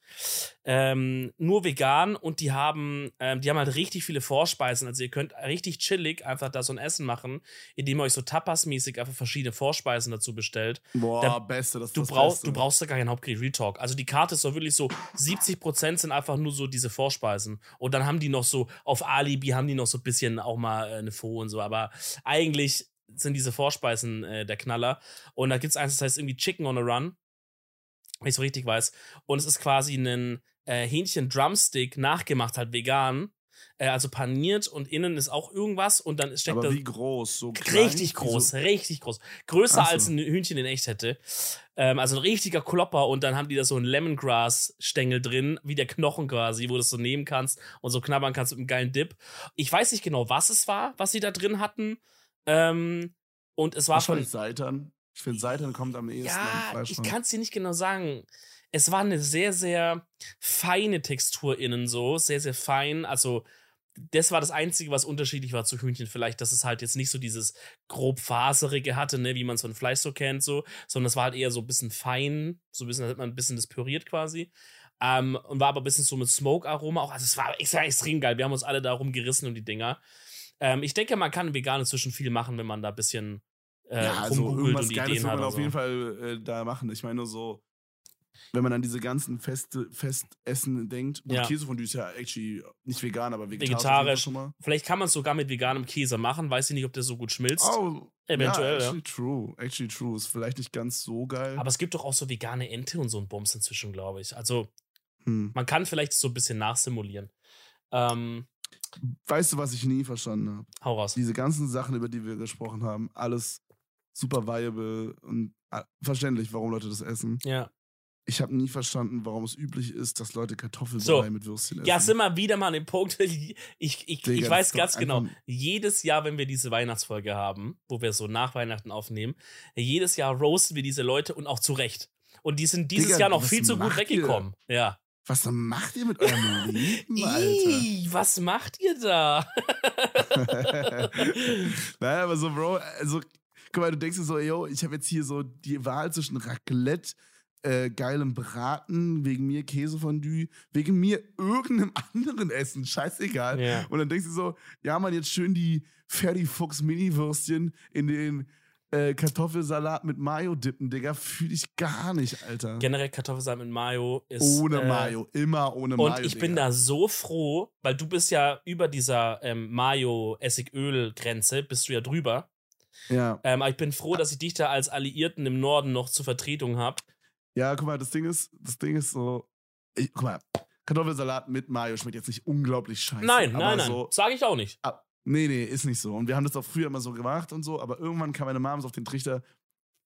Ähm, nur vegan und die haben, ähm, die haben halt richtig viele Vorspeisen. Also ihr könnt richtig chillig einfach da so ein Essen machen, indem ihr euch so Tapas-mäßig einfach verschiedene Vorspeisen dazu bestellt. Boah, da, beste, das du das brauchst, Du brauchst da gar kein Hauptgericht, Real Talk. Also die Karte ist so wirklich so, 70% sind einfach nur so diese Vorspeisen. Und dann haben die noch so, auf Alibi haben die noch so ein bisschen auch mal äh, eine Faux und so. Aber eigentlich sind diese Vorspeisen äh, der Knaller. Und da gibt es eins, das heißt irgendwie Chicken on a Run wenn ich so richtig weiß. Und es ist quasi ein äh, Hähnchen-Drumstick nachgemacht, halt vegan. Äh, also paniert und innen ist auch irgendwas und dann steckt Aber da. wie groß? So richtig groß, so? richtig groß. Größer so. als ein Hühnchen in echt hätte. Ähm, also ein richtiger Klopper und dann haben die da so einen Lemongrass-Stängel drin, wie der Knochen quasi, wo du es so nehmen kannst und so knabbern kannst mit einem geilen Dip. Ich weiß nicht genau, was es war, was sie da drin hatten. Ähm, und es war von. Seitan. Ich finde, Seitan kommt am ehesten ja, am Ich kann es dir nicht genau sagen. Es war eine sehr, sehr feine Textur innen so, sehr, sehr fein. Also, das war das Einzige, was unterschiedlich war zu Hühnchen. Vielleicht, dass es halt jetzt nicht so dieses grob faserige hatte, ne, wie man es von Fleisch so kennt, so, sondern es war halt eher so ein bisschen fein, so ein bisschen, da hat man ein bisschen das püriert quasi. Ähm, und war aber ein bisschen so mit Smoke-Aroma auch. Also, es war, war extrem geil. Wir haben uns alle darum gerissen um die Dinger. Ähm, ich denke, man kann vegan inzwischen viel machen, wenn man da ein bisschen äh, ja, also irgendwas und Geiles wird man auf so. jeden Fall äh, da machen. Ich meine nur so, wenn man an diese ganzen Feste, Festessen denkt, ja. Käsefondue ist ja actually nicht vegan, aber vegetarisch. vegetarisch. Vielleicht kann man es sogar mit veganem Käse machen. Weiß ich nicht, ob der so gut schmilzt. Oh, Eventuell, ja. Actually ja. true. Actually true. Ist vielleicht nicht ganz so geil. Aber es gibt doch auch so vegane Ente und so ein Bums inzwischen, glaube ich. Also, hm. man kann vielleicht so ein bisschen nachsimulieren. Ähm, weißt du, was ich nie verstanden habe? Hau raus. Diese ganzen Sachen, über die wir gesprochen haben, alles super viable und ah, verständlich, warum Leute das essen. Ja. Ich habe nie verstanden, warum es üblich ist, dass Leute Kartoffelbrei so. mit Würstchen essen. Ja, sind wir wieder mal an dem Punkt. Ich, ich, ich, Digga, ich weiß ganz genau, jedes Jahr, wenn wir diese Weihnachtsfolge haben, wo wir so nach Weihnachten aufnehmen, jedes Jahr roasten wir diese Leute und auch zu Recht. Und die sind dieses Digga, Jahr noch viel zu gut weggekommen. Ihr? Ja. Was macht ihr mit eurem Leben, Alter? was macht ihr da? naja, aber so, Bro, also Guck mal, du denkst dir so, yo, ich habe jetzt hier so die Wahl zwischen Raclette, äh, geilem Braten, wegen mir Käsefondue, wegen mir irgendeinem anderen Essen, scheißegal. Ja. Und dann denkst du so, ja, man, jetzt schön die Ferdi Fuchs Mini-Würstchen in den äh, Kartoffelsalat mit Mayo dippen, Digga, fühle ich gar nicht, Alter. Generell Kartoffelsalat mit Mayo ist. Ohne äh, Mayo, immer ohne Mayo. Und ich Digga. bin da so froh, weil du bist ja über dieser ähm, Mayo-Essigöl-Grenze, bist du ja drüber. Ja. Ähm, aber ich bin froh, dass ich dich da als Alliierten im Norden noch zur Vertretung habe. Ja, guck mal, das Ding ist, das Ding ist so, ich, guck mal, Kartoffelsalat mit Mayo schmeckt jetzt nicht unglaublich scheiße. Nein, nein, nein, so, sage ich auch nicht. Ab, nee, nee, ist nicht so. Und wir haben das auch früher immer so gemacht und so, aber irgendwann kam meine Mom so auf den Trichter,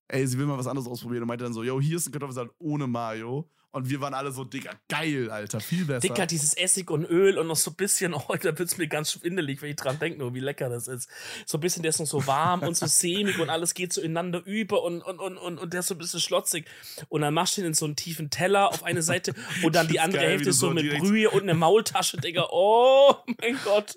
ey, sie will mal was anderes ausprobieren und meinte dann so, yo, hier ist ein Kartoffelsalat ohne Mayo. Und wir waren alle so, Digga, geil, Alter, viel besser. Dicker, dieses Essig und Öl und noch so ein bisschen, oh, da wird's mir ganz schwindelig, wenn ich dran denke, nur wie lecker das ist. So ein bisschen, der ist noch so warm und so sämig und alles geht so ineinander über und, und, und, und, und der ist so ein bisschen schlotzig. Und dann machst du ihn in so einen tiefen Teller auf eine Seite und dann die andere geil, Hälfte so mit Brühe und eine Maultasche, Digga. Oh mein Gott.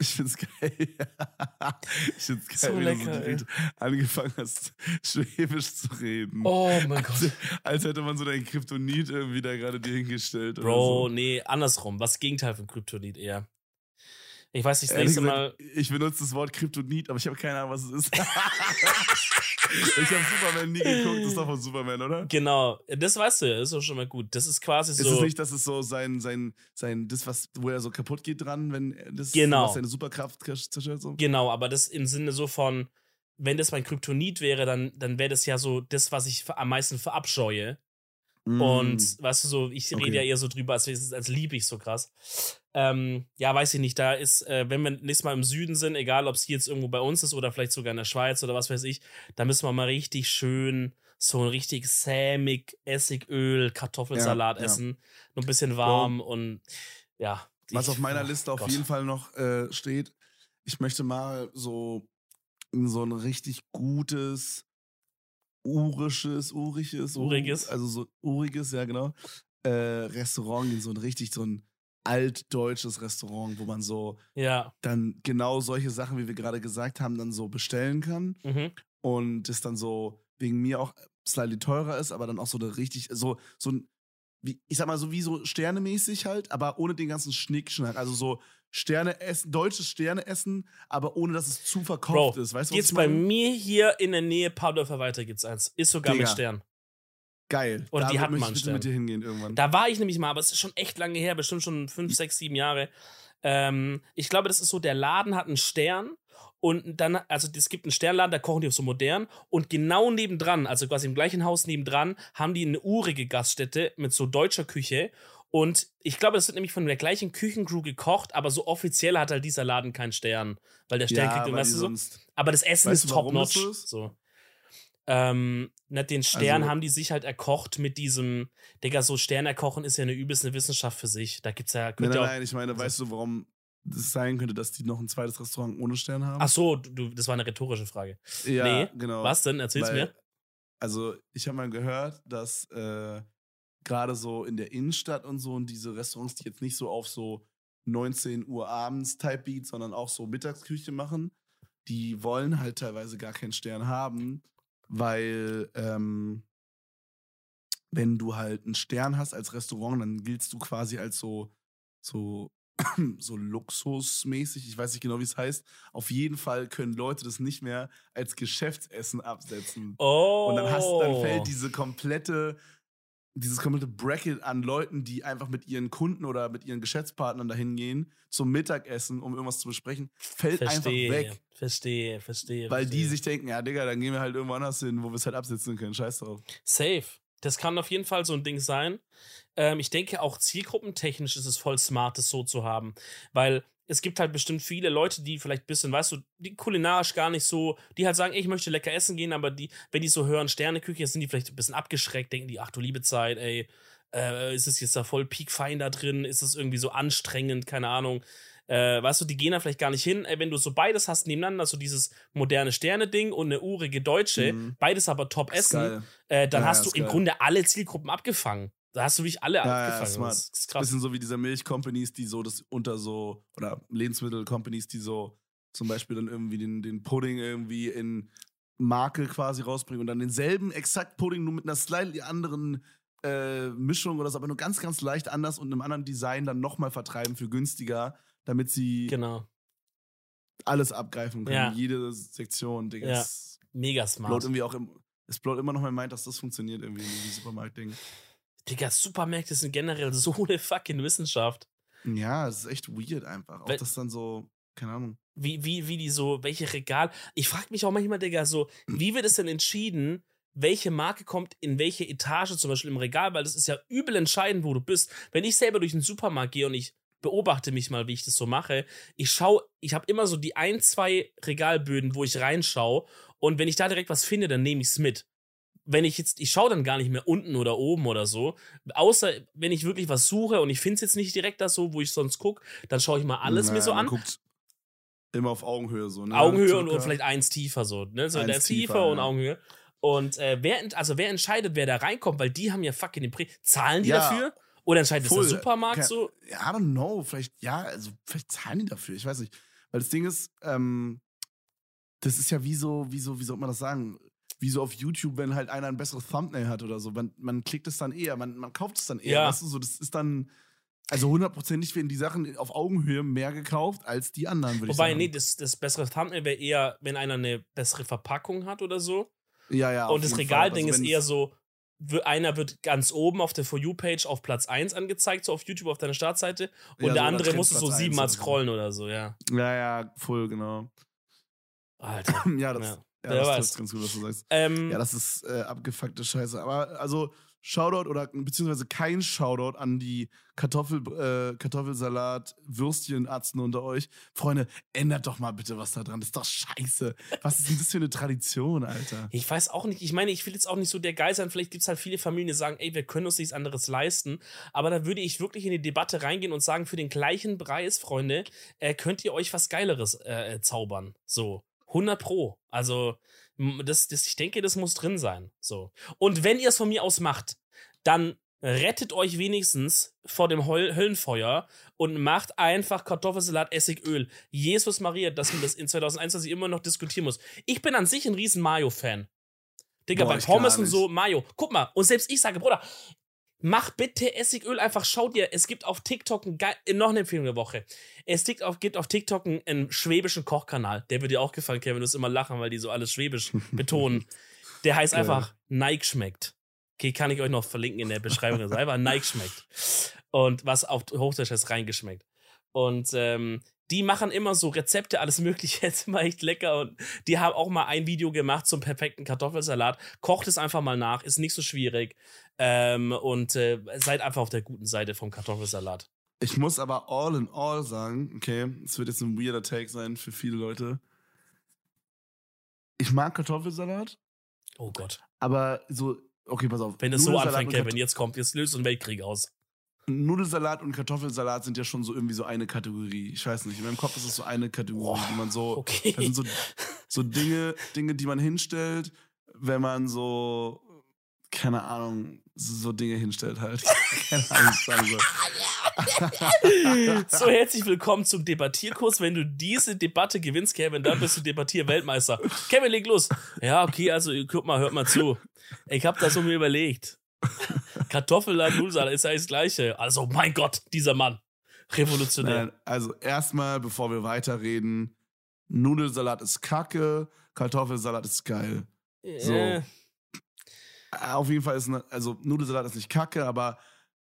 Ich find's geil. ich find's geil, so wie lecker, du so angefangen hast, Schwäbisch zu reden. Oh mein Gott. Als, als hätte man so dein Kryptonit irgendwie da gerade dir hingestellt. Bro, so. nee, andersrum. Was Gegenteil von Kryptonit eher? Ich weiß nicht, das nächste Mal. Ich benutze das Wort Kryptonit, aber ich habe keine Ahnung, was es ist. ich habe Superman nie geguckt, das ist doch von Superman, oder? Genau, das weißt du ja, ist doch schon mal gut. Das ist quasi so. Ist es nicht, dass es so sein, sein, sein, das, was, wo er so kaputt geht dran, wenn das genau. was seine Superkraft zerstört? So? Genau, aber das im Sinne so von, wenn das mein Kryptonit wäre, dann, dann wäre das ja so das, was ich am meisten verabscheue. Mm. Und weißt du, so, ich okay. rede ja eher so drüber, als, als liebe ich so krass. Ähm, ja, weiß ich nicht, da ist, äh, wenn wir nächstes Mal im Süden sind, egal ob es hier jetzt irgendwo bei uns ist oder vielleicht sogar in der Schweiz oder was weiß ich, da müssen wir mal richtig schön so ein richtig sämig, Essigöl, Kartoffelsalat ja, essen. Ja. Nur ein bisschen warm wow. und ja. Was auf meiner Liste auf Gott. jeden Fall noch äh, steht, ich möchte mal so in so ein richtig gutes, urisches, urisches, uriges, also so uriges, ja genau, äh, Restaurant in so ein richtig so ein altdeutsches Restaurant, wo man so ja. dann genau solche Sachen, wie wir gerade gesagt haben, dann so bestellen kann mhm. und es dann so wegen mir auch slightly teurer ist, aber dann auch so eine richtig so so ein wie, ich sag mal so wie so Sternemäßig halt, aber ohne den ganzen Schnickschnack, also so Sterne essen, deutsches Sterne essen, aber ohne dass es zu verkauft Bro, ist. Weißt du, geht's bei mir hier in der Nähe paar Dörfer weiter gibt's eins. Ist sogar Digga. mit Stern. Geil. Und da die hat man mit dir hingehen irgendwann. Da war ich nämlich mal, aber es ist schon echt lange her, bestimmt schon fünf, sechs, sieben Jahre. Ähm, ich glaube, das ist so, der Laden hat einen Stern und dann, also es gibt einen Sternladen, da kochen die auch so modern. Und genau nebendran, also quasi im gleichen Haus nebendran, haben die eine urige Gaststätte mit so deutscher Küche. Und ich glaube, das wird nämlich von der gleichen Küchencrew gekocht, aber so offiziell hat halt dieser Laden keinen Stern. Weil der Stern ja, kriegt, weißt du so. Aber das Essen weißt ist top-notch. So. Ähm, ne, den Stern also, haben die sich halt erkocht mit diesem, Digga, so Stern erkochen ist ja eine übelste Wissenschaft für sich. Da gibt's ja. Nein, nein, nein, ich meine, weißt du, warum das sein könnte, dass die noch ein zweites Restaurant ohne Stern haben? Ach so, du, das war eine rhetorische Frage. Ja, nee, genau. Was denn? Erzähl's Weil, mir. Also, ich habe mal gehört, dass äh, gerade so in der Innenstadt und so und diese Restaurants, die jetzt nicht so auf so 19 Uhr abends Type Beat, sondern auch so Mittagsküche machen, die wollen halt teilweise gar keinen Stern haben, weil ähm, wenn du halt einen Stern hast als Restaurant, dann giltst du quasi als so, so, so luxusmäßig, ich weiß nicht genau, wie es heißt. Auf jeden Fall können Leute das nicht mehr als Geschäftsessen absetzen. Oh. Und dann hast dann fällt oh. diese komplette dieses komplette Bracket an Leuten, die einfach mit ihren Kunden oder mit ihren Geschäftspartnern dahin gehen zum Mittagessen, um irgendwas zu besprechen, fällt verstehe, einfach weg. Verstehe, verstehe. Weil verstehe. die sich denken, ja, Digga, dann gehen wir halt irgendwo anders hin, wo wir es halt absitzen können. Scheiß drauf. Safe. Das kann auf jeden Fall so ein Ding sein. Ähm, ich denke, auch zielgruppentechnisch ist es voll smart, das so zu haben. Weil es gibt halt bestimmt viele Leute, die vielleicht ein bisschen, weißt du, die kulinarisch gar nicht so, die halt sagen, ey, ich möchte lecker essen gehen, aber die, wenn die so hören Sterneküche, sind die vielleicht ein bisschen abgeschreckt, denken die, ach du liebe Zeit, ey, äh, ist es jetzt da voll peakfein da drin, ist es irgendwie so anstrengend, keine Ahnung. Äh, weißt du, die gehen da vielleicht gar nicht hin. Ey, wenn du so beides hast nebeneinander, so dieses moderne Sterne-Ding und eine urige Deutsche, mhm. beides aber top essen, äh, dann ja, hast du im geil. Grunde alle Zielgruppen abgefangen. Da hast du wirklich alle ja, abgefangen. Ja, das ist krass. Bisschen so wie diese Milch-Companies, die so das unter so, oder Lebensmittel-Companies, die so zum Beispiel dann irgendwie den, den Pudding irgendwie in Makel quasi rausbringen und dann denselben exakt Pudding nur mit einer slightly anderen äh, Mischung oder so, aber nur ganz, ganz leicht anders und einem anderen Design dann nochmal vertreiben für günstiger, damit sie genau. alles abgreifen können. Ja. Jede Sektion, Digga. Ja. Mega smart. irgendwie auch im, es blowt immer noch mal meint, dass das funktioniert irgendwie in diesem Supermarkt-Ding. Digga, Supermärkte sind generell so eine fucking Wissenschaft. Ja, es ist echt weird einfach. Auch das dann so, keine Ahnung. Wie, wie, wie die so, welche Regal. Ich frage mich auch manchmal, Digga, so, wie wird es denn entschieden, welche Marke kommt in welche Etage zum Beispiel im Regal, weil das ist ja übel entscheidend, wo du bist. Wenn ich selber durch den Supermarkt gehe und ich beobachte mich mal, wie ich das so mache, ich schaue, ich habe immer so die ein, zwei Regalböden, wo ich reinschaue und wenn ich da direkt was finde, dann nehme ich es mit wenn ich jetzt, ich schaue dann gar nicht mehr unten oder oben oder so. Außer wenn ich wirklich was suche und ich finde es jetzt nicht direkt da so, wo ich sonst gucke, dann schaue ich mal alles naja, mir so an. Guckt immer auf Augenhöhe so, ne? Augenhöhe und, und, vielleicht eins tiefer so, ne? So eins der tiefer, tiefer und ja. Augenhöhe. Und äh, wer, also wer entscheidet, wer da reinkommt, weil die haben ja fucking den Prä Zahlen die ja, dafür? Oder entscheidet voll. das der Supermarkt Can, so? I don't know, vielleicht, ja, also vielleicht zahlen die dafür, ich weiß nicht. Weil das Ding ist, ähm, das ist ja wie so, wie so, wie soll man das sagen? Wie so auf YouTube, wenn halt einer ein besseres Thumbnail hat oder so. Man, man klickt es dann eher, man, man kauft es dann eher. Ja. Weißt du, so, das ist dann. Also hundertprozentig werden die Sachen auf Augenhöhe mehr gekauft als die anderen, würde ich sagen. Wobei, nee, das, das bessere Thumbnail wäre eher, wenn einer eine bessere Verpackung hat oder so. Ja, ja. Und das Regalding also, ist eher so, einer wird ganz oben auf der For You-Page auf Platz 1 angezeigt, so auf YouTube auf deiner Startseite. Und ja, der so andere muss es so siebenmal scrollen oder so, ja. Ja, ja, voll, genau. Alter. ja, das, ja. Ja, Wer das weiß. ganz gut, was du sagst. Ähm, ja, das ist äh, abgefuckte Scheiße. Aber also, Shoutout oder beziehungsweise kein Shoutout an die Kartoffel, äh, Kartoffelsalat, Würstchenarzten unter euch. Freunde, ändert doch mal bitte was da dran. Das ist doch scheiße. Was ist denn das für eine Tradition, Alter? Ich weiß auch nicht. Ich meine, ich will jetzt auch nicht so der Geil sein. Vielleicht gibt es halt viele Familien, die sagen, ey, wir können uns nichts anderes leisten. Aber da würde ich wirklich in die Debatte reingehen und sagen, für den gleichen Preis, Freunde, äh, könnt ihr euch was Geileres äh, äh zaubern. So. 100 Pro. Also, das, das, ich denke, das muss drin sein. So. Und wenn ihr es von mir aus macht, dann rettet euch wenigstens vor dem Höllenfeuer und macht einfach Kartoffelsalat, Essigöl. Jesus Maria, dass man das in 2021 immer noch diskutieren muss. Ich bin an sich ein riesen Mayo-Fan. Digga, Boah, bei Pommes und so, Mayo. Guck mal, und selbst ich sage, Bruder, mach bitte Essigöl einfach, schau dir, es gibt auf TikTok ein geil, noch eine Empfehlung der Woche. Es gibt auf, gibt auf TikTok einen, einen schwäbischen Kochkanal. Der wird dir auch gefallen, Kevin, du wirst immer lachen, weil die so alles schwäbisch betonen. Der heißt einfach Nike schmeckt. Okay, kann ich euch noch verlinken in der Beschreibung. Das ist einfach Nike schmeckt. Und was auf Hochdeutsch heißt reingeschmeckt. Und ähm, die machen immer so Rezepte, alles Mögliche, jetzt immer echt lecker. Und die haben auch mal ein Video gemacht zum perfekten Kartoffelsalat. Kocht es einfach mal nach, ist nicht so schwierig. Ähm, und äh, seid einfach auf der guten Seite vom Kartoffelsalat. Ich muss aber all in all sagen, okay, es wird jetzt ein weirder Take sein für viele Leute. Ich mag Kartoffelsalat. Oh Gott. Aber so Okay, pass auf. Wenn es so anfängt, Kevin, jetzt kommt, jetzt löst ein Weltkrieg aus. Nudelsalat und Kartoffelsalat sind ja schon so irgendwie so eine Kategorie. Ich weiß nicht, in meinem Kopf ist es so eine Kategorie, die man so. Okay. Das sind so, so Dinge, Dinge, die man hinstellt, wenn man so, keine Ahnung, so Dinge hinstellt halt. keine Ahnung, was sagen soll. so, herzlich willkommen zum Debattierkurs. Wenn du diese Debatte gewinnst, Kevin, dann bist du Debattier-Weltmeister. Kevin, leg los. Ja, okay, also guck mal, hört mal zu. Ich habe das so mir überlegt. Kartoffelsalat, Nudelsalat ist ja das Gleiche. Also, mein Gott, dieser Mann. Revolutionär. Nein, also, erstmal, bevor wir weiterreden, Nudelsalat ist kacke, Kartoffelsalat ist geil. So. Äh. Auf jeden Fall ist, ne, also Nudelsalat ist nicht kacke, aber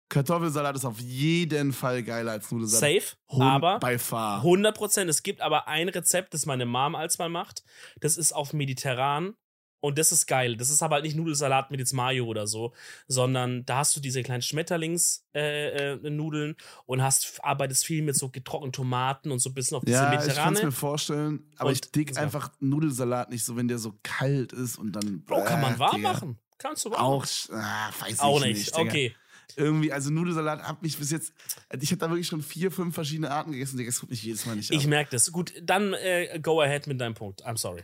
Kartoffelsalat ist auf jeden Fall geiler als Nudelsalat. Safe, Hund aber bei far. 100 Prozent. Es gibt aber ein Rezept, das meine Mom als mal macht. Das ist auf mediterran und das ist geil. Das ist aber halt nicht Nudelsalat mit jetzt Mayo oder so, sondern da hast du diese kleinen Schmetterlingsnudeln äh, äh, und hast arbeitest viel mit so getrockneten Tomaten und so ein bisschen auf diese ja, mediterrane. Ich kann es mir vorstellen, aber und, ich dick einfach Nudelsalat nicht so, wenn der so kalt ist und dann. Bro, kann man warm Digga. machen. Kannst du warm Auch, ah, weiß Auch ich nicht. nicht okay irgendwie, also Nudelsalat hat mich bis jetzt, ich habe da wirklich schon vier, fünf verschiedene Arten gegessen, das guckt mich jedes Mal nicht ab. Ich merke das. Gut, dann äh, go ahead mit deinem Punkt. I'm sorry.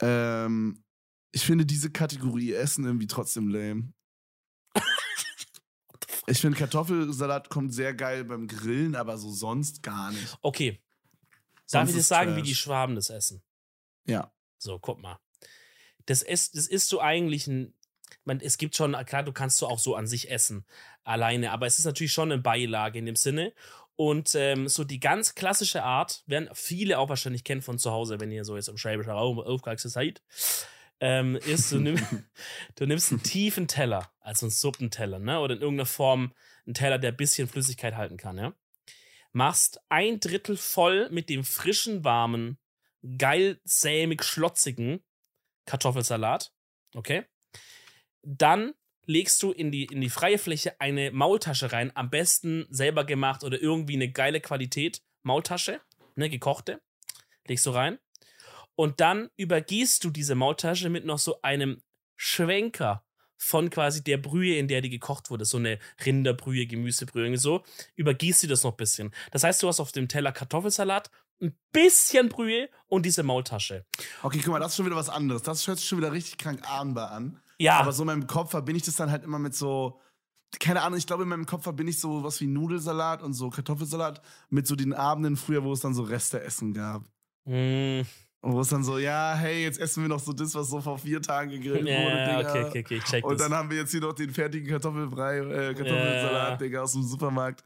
Ähm, ich finde diese Kategorie Essen irgendwie trotzdem lame. ich finde Kartoffelsalat kommt sehr geil beim Grillen, aber so sonst gar nicht. Okay. Darf ich dir sagen, Trash. wie die Schwaben das essen? Ja. So, guck mal. Das ist, das ist so eigentlich ein man, es gibt schon, klar, du kannst so auch so an sich essen, alleine, aber es ist natürlich schon eine Beilage in dem Sinne. Und ähm, so die ganz klassische Art, werden viele auch wahrscheinlich kennen von zu Hause, wenn ihr so jetzt im Schwäbischen Raum aufgewachsen seid, ähm, ist, du, nimm, du nimmst einen tiefen Teller, also einen Suppenteller, ne? Oder in irgendeiner Form einen Teller, der ein bisschen Flüssigkeit halten kann, ja? Machst ein Drittel voll mit dem frischen, warmen, geil sämig schlotzigen Kartoffelsalat, okay? Dann legst du in die, in die freie Fläche eine Maultasche rein, am besten selber gemacht oder irgendwie eine geile Qualität. Maultasche, ne, gekochte, legst du rein. Und dann übergießt du diese Maultasche mit noch so einem Schwenker von quasi der Brühe, in der die gekocht wurde, so eine Rinderbrühe, Gemüsebrühe, irgendwie so, übergießt du das noch ein bisschen. Das heißt, du hast auf dem Teller Kartoffelsalat, ein bisschen Brühe und diese Maultasche. Okay, guck mal, das ist schon wieder was anderes. Das hört sich schon wieder richtig krank ahnbar an. Ja. Aber so in meinem Kopf verbinde ich das dann halt immer mit so, keine Ahnung, ich glaube, in meinem Kopf verbinde ich so was wie Nudelsalat und so Kartoffelsalat mit so den Abenden früher, wo es dann so Reste-Essen gab. Mm. Und wo es dann so, ja, hey, jetzt essen wir noch so das, was so vor vier Tagen gegrillt ja, wurde, Digga. Okay, okay, okay, ich check Und dann haben wir jetzt hier noch den fertigen Kartoffelbrei, äh, Kartoffelsalat, ja. Digga, aus dem Supermarkt.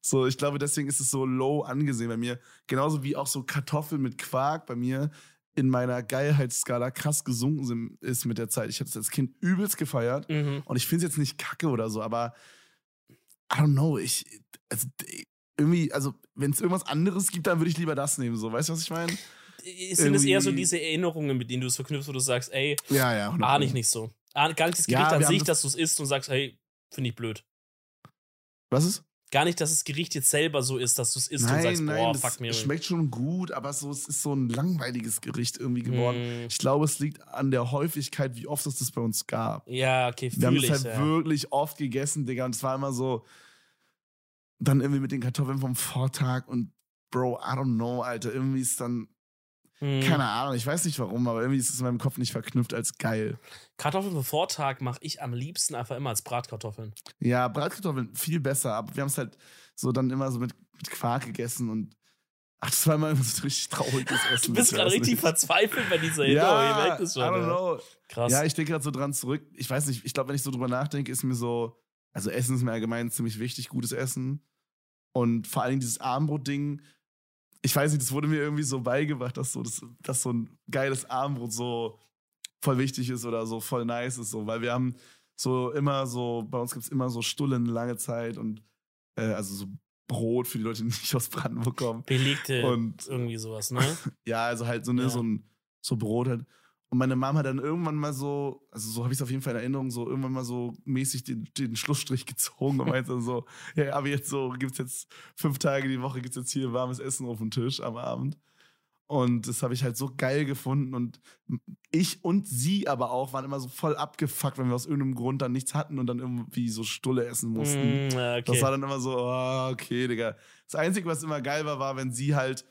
So, ich glaube, deswegen ist es so low angesehen bei mir. Genauso wie auch so Kartoffeln mit Quark bei mir in meiner Geilheitsskala krass gesunken ist mit der Zeit. Ich habe es als Kind übelst gefeiert mhm. und ich finde es jetzt nicht kacke oder so, aber I don't know, ich, also irgendwie, also wenn es irgendwas anderes gibt, dann würde ich lieber das nehmen, so, weißt du, was ich meine? Sind es eher so diese Erinnerungen, mit denen du es verknüpfst, wo du sagst, ey, ja, ja, ahne ich nicht so. Gar nicht das Gericht ja, an sich, dass du es isst und sagst, hey, finde ich blöd. Was ist? Gar nicht, dass das Gericht jetzt selber so ist, dass du es isst nein, und sagst, nein, boah, fuck mir. Es schmeckt schon gut, aber so, es ist so ein langweiliges Gericht irgendwie geworden. Mm. Ich glaube, es liegt an der Häufigkeit, wie oft es das bei uns gab. Ja, okay, Wir haben es halt ja. wirklich oft gegessen, Digga, und es war immer so, dann irgendwie mit den Kartoffeln vom Vortag und Bro, I don't know, Alter, irgendwie ist dann, hm. keine Ahnung, ich weiß nicht warum, aber irgendwie ist es in meinem Kopf nicht verknüpft als geil. Kartoffeln vom Vortag mache ich am liebsten einfach immer als Bratkartoffeln. Ja, Bratkartoffeln viel besser, aber wir haben es halt so dann immer so mit, mit Quark gegessen und Ach, das war immer so richtig trauriges Essen. Du bist gerade richtig nicht. verzweifelt bei dieser Erinnerung. Ja, ich merke das schon. I don't know. Krass. Ja, ich denke gerade so dran zurück. Ich weiß nicht, ich glaube, wenn ich so drüber nachdenke, ist mir so, also Essen ist mir allgemein ziemlich wichtig, gutes Essen. Und vor allem dieses Armbrot-Ding, ich weiß nicht, das wurde mir irgendwie so beigebracht, dass so, das, dass so ein geiles Armbrot so voll wichtig ist oder so voll nice ist, so, weil wir haben so immer so, bei uns gibt es immer so Stullen lange Zeit und äh, also so Brot für die Leute, die nicht aus Brandenburg kommen. Belegte und irgendwie sowas, ne? ja, also halt so, ne, ja. so ein so Brot halt. Und meine Mom hat dann irgendwann mal so, also so habe ich es auf jeden Fall in Erinnerung, so irgendwann mal so mäßig den, den Schlussstrich gezogen und meinte so, ja, aber jetzt so, gibt's jetzt fünf Tage die Woche, gibt's jetzt hier warmes Essen auf dem Tisch am Abend. Und das habe ich halt so geil gefunden. Und ich und sie aber auch waren immer so voll abgefuckt, wenn wir aus irgendeinem Grund dann nichts hatten und dann irgendwie so Stulle essen mussten. Mm, okay. Das war dann immer so, oh, okay, Digga. Das Einzige, was immer geil war, war, wenn sie halt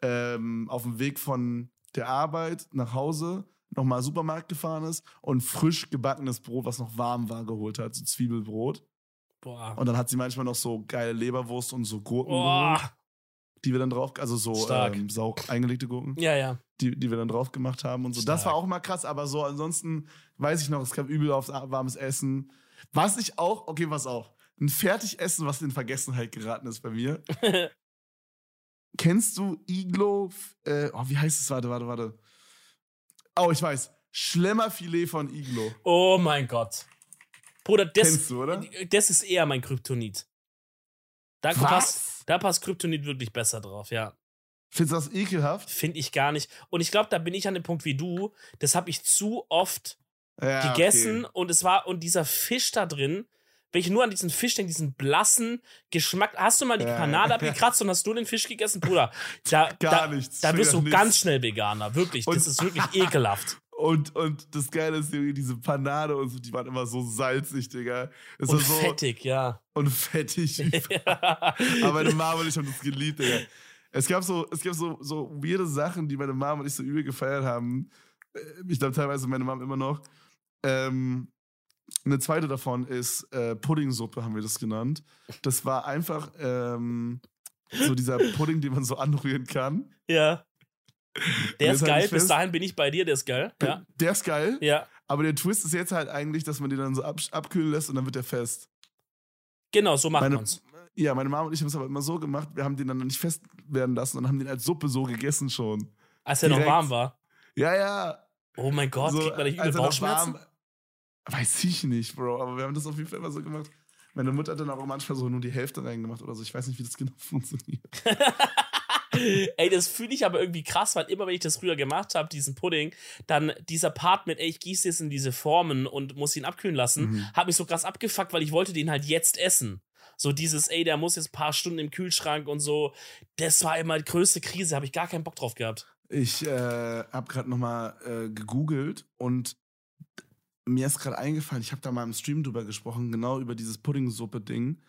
ähm, auf dem Weg von der Arbeit nach Hause nochmal Supermarkt gefahren ist und frisch gebackenes Brot, was noch warm war, geholt hat, so Zwiebelbrot. Boah. Und dann hat sie manchmal noch so geile Leberwurst und so Gurken Boah. geholt, die wir dann drauf, also so ähm, sau eingelegte Gurken. Ja, ja. Die, die wir dann drauf gemacht haben und so. Stark. Das war auch mal krass, aber so ansonsten weiß ich noch, es gab übel aufs warmes Essen. Was ich auch, okay, was auch. Ein Fertigessen, was in Vergessenheit geraten ist bei mir. Kennst du Iglo? Äh, oh, wie heißt es? Warte, warte, warte. Oh, ich weiß. Schlemmerfilet von Iglo. Oh mein Gott. Bruder, das, Kennst du, oder? das ist eher mein Kryptonit. Da Was? passt, da passt Kryptonit wirklich besser drauf, ja. Findest du das ekelhaft? Finde ich gar nicht. Und ich glaube, da bin ich an dem Punkt wie du. Das habe ich zu oft Ja, gegessen okay. und es war, und dieser Fisch da drin, wenn ich nur an diesen Fisch denke, diesen blassen Geschmack. Hast du mal die. Panade abgekratzt und hast du den Fisch gegessen? Bruder, da, Gar da, nichts. da wirst du Nichts. ganz schnell Veganer. Wirklich. Und- das ist wirklich ekelhaft. Und, und das Geile ist, Junge, diese Panade und so, die waren immer so salzig, Digga. Es Und so, fettig, ja. Und fettig. Aber meine Mama und ich haben das geliebt, Digga. Es gab so, es gab so, so weirde Sachen, die meine Mama und ich so übel gefeiert haben. Äh, Ich glaube teilweise meine Mama immer noch. Ähm, eine zweite davon ist äh, Puddingsuppe, haben wir das genannt. Das war einfach ähm, so dieser Pudding, den man so anrühren kann. ja. Der ist halt geil. Bis dahin bin ich bei dir. Der ist geil. Ja. Der ist geil. Ja. Aber der Twist ist jetzt halt eigentlich, dass man den dann so ab, abkühlen lässt und dann wird der fest. Genau, so macht man's. ja, meine Mama und ich haben es aber immer so gemacht, wir haben den dann nicht fest werden lassen und haben den als Suppe so gegessen schon. Als er noch direkt. warm war. Ja, ja. Oh mein Gott, so, kriegt man nicht übel er noch Bauchschmerzen? warm- Weiß ich nicht, Bro, aber wir haben das auf jeden Fall immer so gemacht. Meine Mutter hat dann auch manchmal so nur die Hälfte reingemacht oder so. Ich weiß nicht, wie das genau funktioniert. ey, das fühle ich aber irgendwie krass, weil immer wenn ich das früher gemacht habe, diesen Pudding, dann dieser Part mit, ey, ich gieße jetzt in diese Formen und muss ihn abkühlen lassen, Mhm. hat mich so krass abgefuckt, weil ich wollte den halt jetzt essen. So dieses, ey, der muss jetzt ein paar Stunden im Kühlschrank und so. Das war immer die größte Krise, habe ich gar keinen Bock drauf gehabt. Ich äh, habe gerade nochmal äh, gegoogelt und mir ist gerade eingefallen, ich habe da mal im Stream drüber gesprochen, genau über dieses Puddingsuppe-Ding.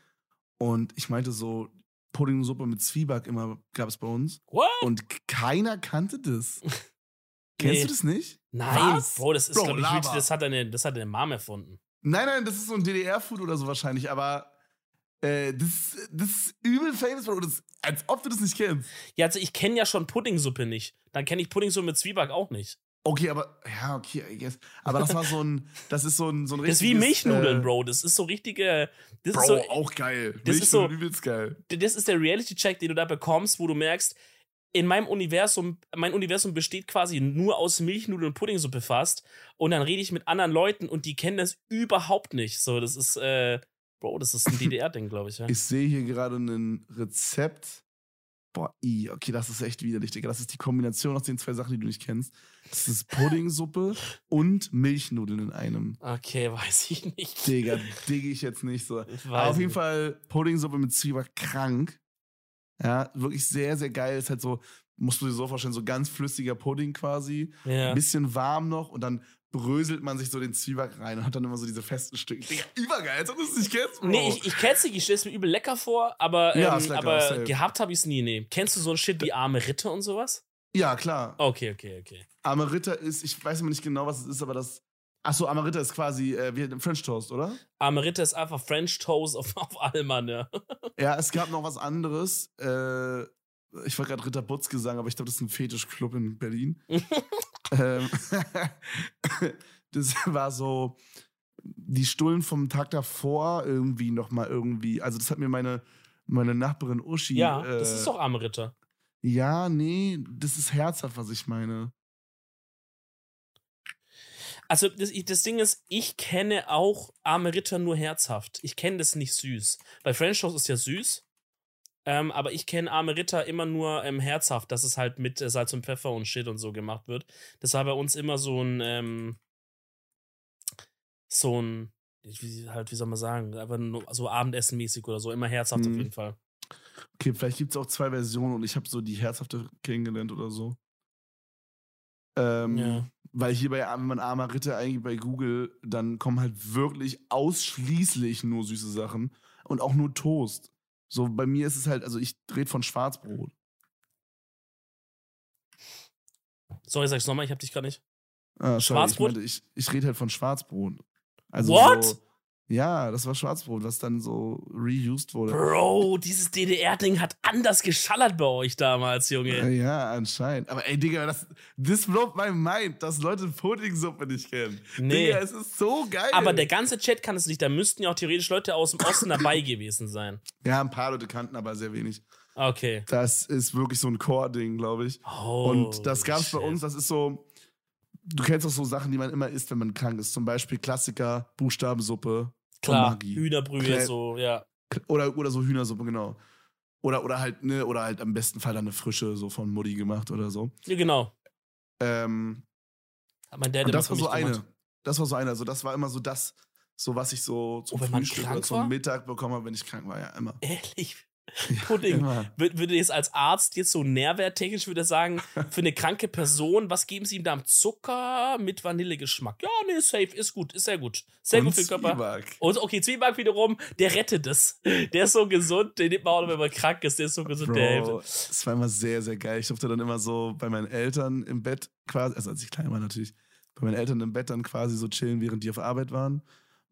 Und ich meinte so, Puddingsuppe mit Zwieback immer gab es bei uns. What? Und keiner kannte das. Nee. Kennst du das nicht? Nein, Was? Bro, das ist, glaube ich, das hat, deine, das hat deine Mom erfunden. Nein, nein, das ist so ein DDR-Food oder so wahrscheinlich, aber äh, das, das ist übel famous, Bro. Das, als ob du das nicht kennst. Ja, also ich kenne ja schon Puddingsuppe nicht. Dann kenne ich Puddingsuppe mit Zwieback auch nicht. Okay, aber, ja, okay, I guess. Aber das war so ein, das ist so ein, so ein Das ist wie richtiges, Milchnudeln, äh, Bro. Das ist so richtige. Das Bro, ist so, auch geil. das ist so- übelst geil. das ist der Reality-Check, den du da bekommst, wo du merkst, in meinem Universum, mein Universum besteht quasi nur aus Milchnudeln und Puddingsuppe fast. Und dann rede ich mit anderen Leuten und die kennen das überhaupt nicht. So, das ist, äh, Bro, das ist ein DDR-Ding, glaube ich, ja. Ich sehe hier gerade ein Rezept Boah, i, okay, das ist echt widerlich, Digga. Das ist die Kombination aus den zwei Sachen, die du nicht kennst. Das ist Puddingsuppe und Milchnudeln in einem. Okay, weiß ich nicht. Digga, digge ich jetzt nicht so. Aber auf jeden Fall Puddingsuppe mit Zwieback krank. Ja, wirklich sehr, sehr geil. Ist halt so, musst du dir so vorstellen, so ganz flüssiger Pudding quasi. Ja. Ein bisschen warm noch und dann bröselt man sich so den Zwieback rein und hat dann immer so diese festen Stücke. Digga, übergeil, als ob du es nicht kennst, Bro. Nee, ich, ich kenn's nicht, ich stell's mir übel lecker vor, aber, ja, ähm, lecker, aber gehabt habe ich's nie, nee. Kennst du so ein Shit wie arme Ritter und sowas? Ja, klar. Okay, okay, okay. Arme Ritter ist, ich weiß immer nicht genau, was es ist, aber das. Achso, Amarita ist quasi äh, wie French Toast, oder? Amarita ist einfach French Toast auf, auf Allmann, ja. ja, es gab noch was anderes. Äh, ich wollte gerade Ritter Butz gesagt, aber ich glaube, das ist ein Fetischclub in Berlin. ähm, das war so die Stullen vom Tag davor irgendwie noch mal irgendwie. Also das hat mir meine meine Nachbarin Uschi. Ja, äh, das ist doch arme Ritter. Ja, nee, das ist herzhaft, was ich meine. Also das, das, Ding ist, ich kenne auch arme Ritter nur herzhaft. Ich kenne das nicht süß. Bei French Toast ist ja süß. Ähm, aber ich kenne arme Ritter immer nur ähm, herzhaft, dass es halt mit äh, Salz und Pfeffer und Shit und so gemacht wird. Das war bei uns immer so ein, ähm, so ein, wie, halt, wie soll man sagen, einfach so Abendessenmäßig oder so, immer herzhaft mhm. auf jeden Fall. Okay, vielleicht gibt es auch zwei Versionen und ich habe so die herzhafte kennengelernt oder so. Ähm, ja. Weil hier bei, wenn man armer Ritter eigentlich bei Google, dann kommen halt wirklich ausschließlich nur süße Sachen und auch nur Toast. So, bei mir ist es halt, also ich rede von Schwarzbrot. Sorry, sag ich nochmal, ich hab dich gerade nicht. Ah, Schwarzbrot? Ich, ich, ich rede halt von Schwarzbrot. Also What? So, ja, das war Schwarzbrot, was dann so reused wurde. Bro, dieses DDR-Ding hat anders geschallert bei euch damals, Junge. Ja, anscheinend. Aber ey, Digga, das, this blows my mind, dass Leute Puddingsuppe nicht kennen. Nee. Digga, es ist so geil. Aber der ganze Chat kann es nicht. Da müssten ja auch theoretisch Leute aus dem Osten dabei gewesen sein. Ja, ein paar Leute kannten, aber sehr wenig. Okay. Das ist wirklich so ein Core-Ding, glaube ich. Oh, Und das gab es bei uns, das ist so du kennst auch so Sachen, die man immer isst, wenn man krank ist. Zum Beispiel Klassiker, Buchstabensuppe. Klar, Hühnerbrühe, so, ja. Oder, oder so Hühnersuppe, genau. Oder, oder halt, ne, oder halt am besten Fall dann eine frische, so von Mutti gemacht oder so. Ja, genau. Ähm, Hat mein Dad und das war so eine. Das war so eine. Also, das war immer so das, so was ich so zum oh, Frühstück oder zum Mittag bekommen habe, wenn ich krank war, ja, immer. Ehrlich? Pudding. Ja, würde jetzt als Arzt jetzt so nährwerttechnisch würde sagen, für eine kranke Person, was geben Sie ihm da am Zucker mit Vanillegeschmack? Ja, nee, safe, ist gut, ist sehr gut. Sehr Und gut für den Körper. Zwieback. Und okay, Zwieback wiederum, der rettet es. Der ist so gesund, den nimmt man auch, wenn man krank ist, der ist so gesund, Bro, der hilft. Das war immer sehr, sehr geil. Ich durfte dann immer so bei meinen Eltern im Bett quasi, also als ich klein war natürlich, bei meinen Eltern im Bett dann quasi so chillen, während die auf Arbeit waren.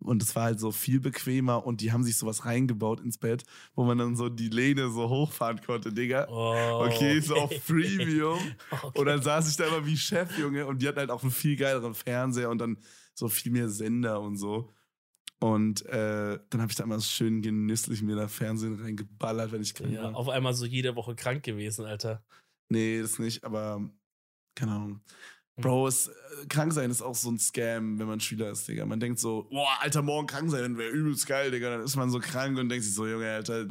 Und es war halt so viel bequemer und die haben sich sowas reingebaut ins Bett, wo man dann so die Lehne so hochfahren konnte, Digga. Oh, okay, so auf Premium. okay. Und dann saß ich da immer wie Chef, Junge, und die hatten halt auch einen viel geileren Fernseher und dann so viel mehr Sender und so. Und äh, dann habe ich da immer schön genüsslich mir da Fernsehen reingeballert, wenn ich krank ja, war. Auf einmal so jede Woche krank gewesen, Alter. Nee, das nicht, aber keine Ahnung. Bro, es, äh, krank sein ist auch so ein Scam, wenn man Schüler ist, Digga. Man denkt so, boah, Alter, morgen krank sein wäre übelst geil, Digga. Dann ist man so krank und denkt sich so, Junge, Alter,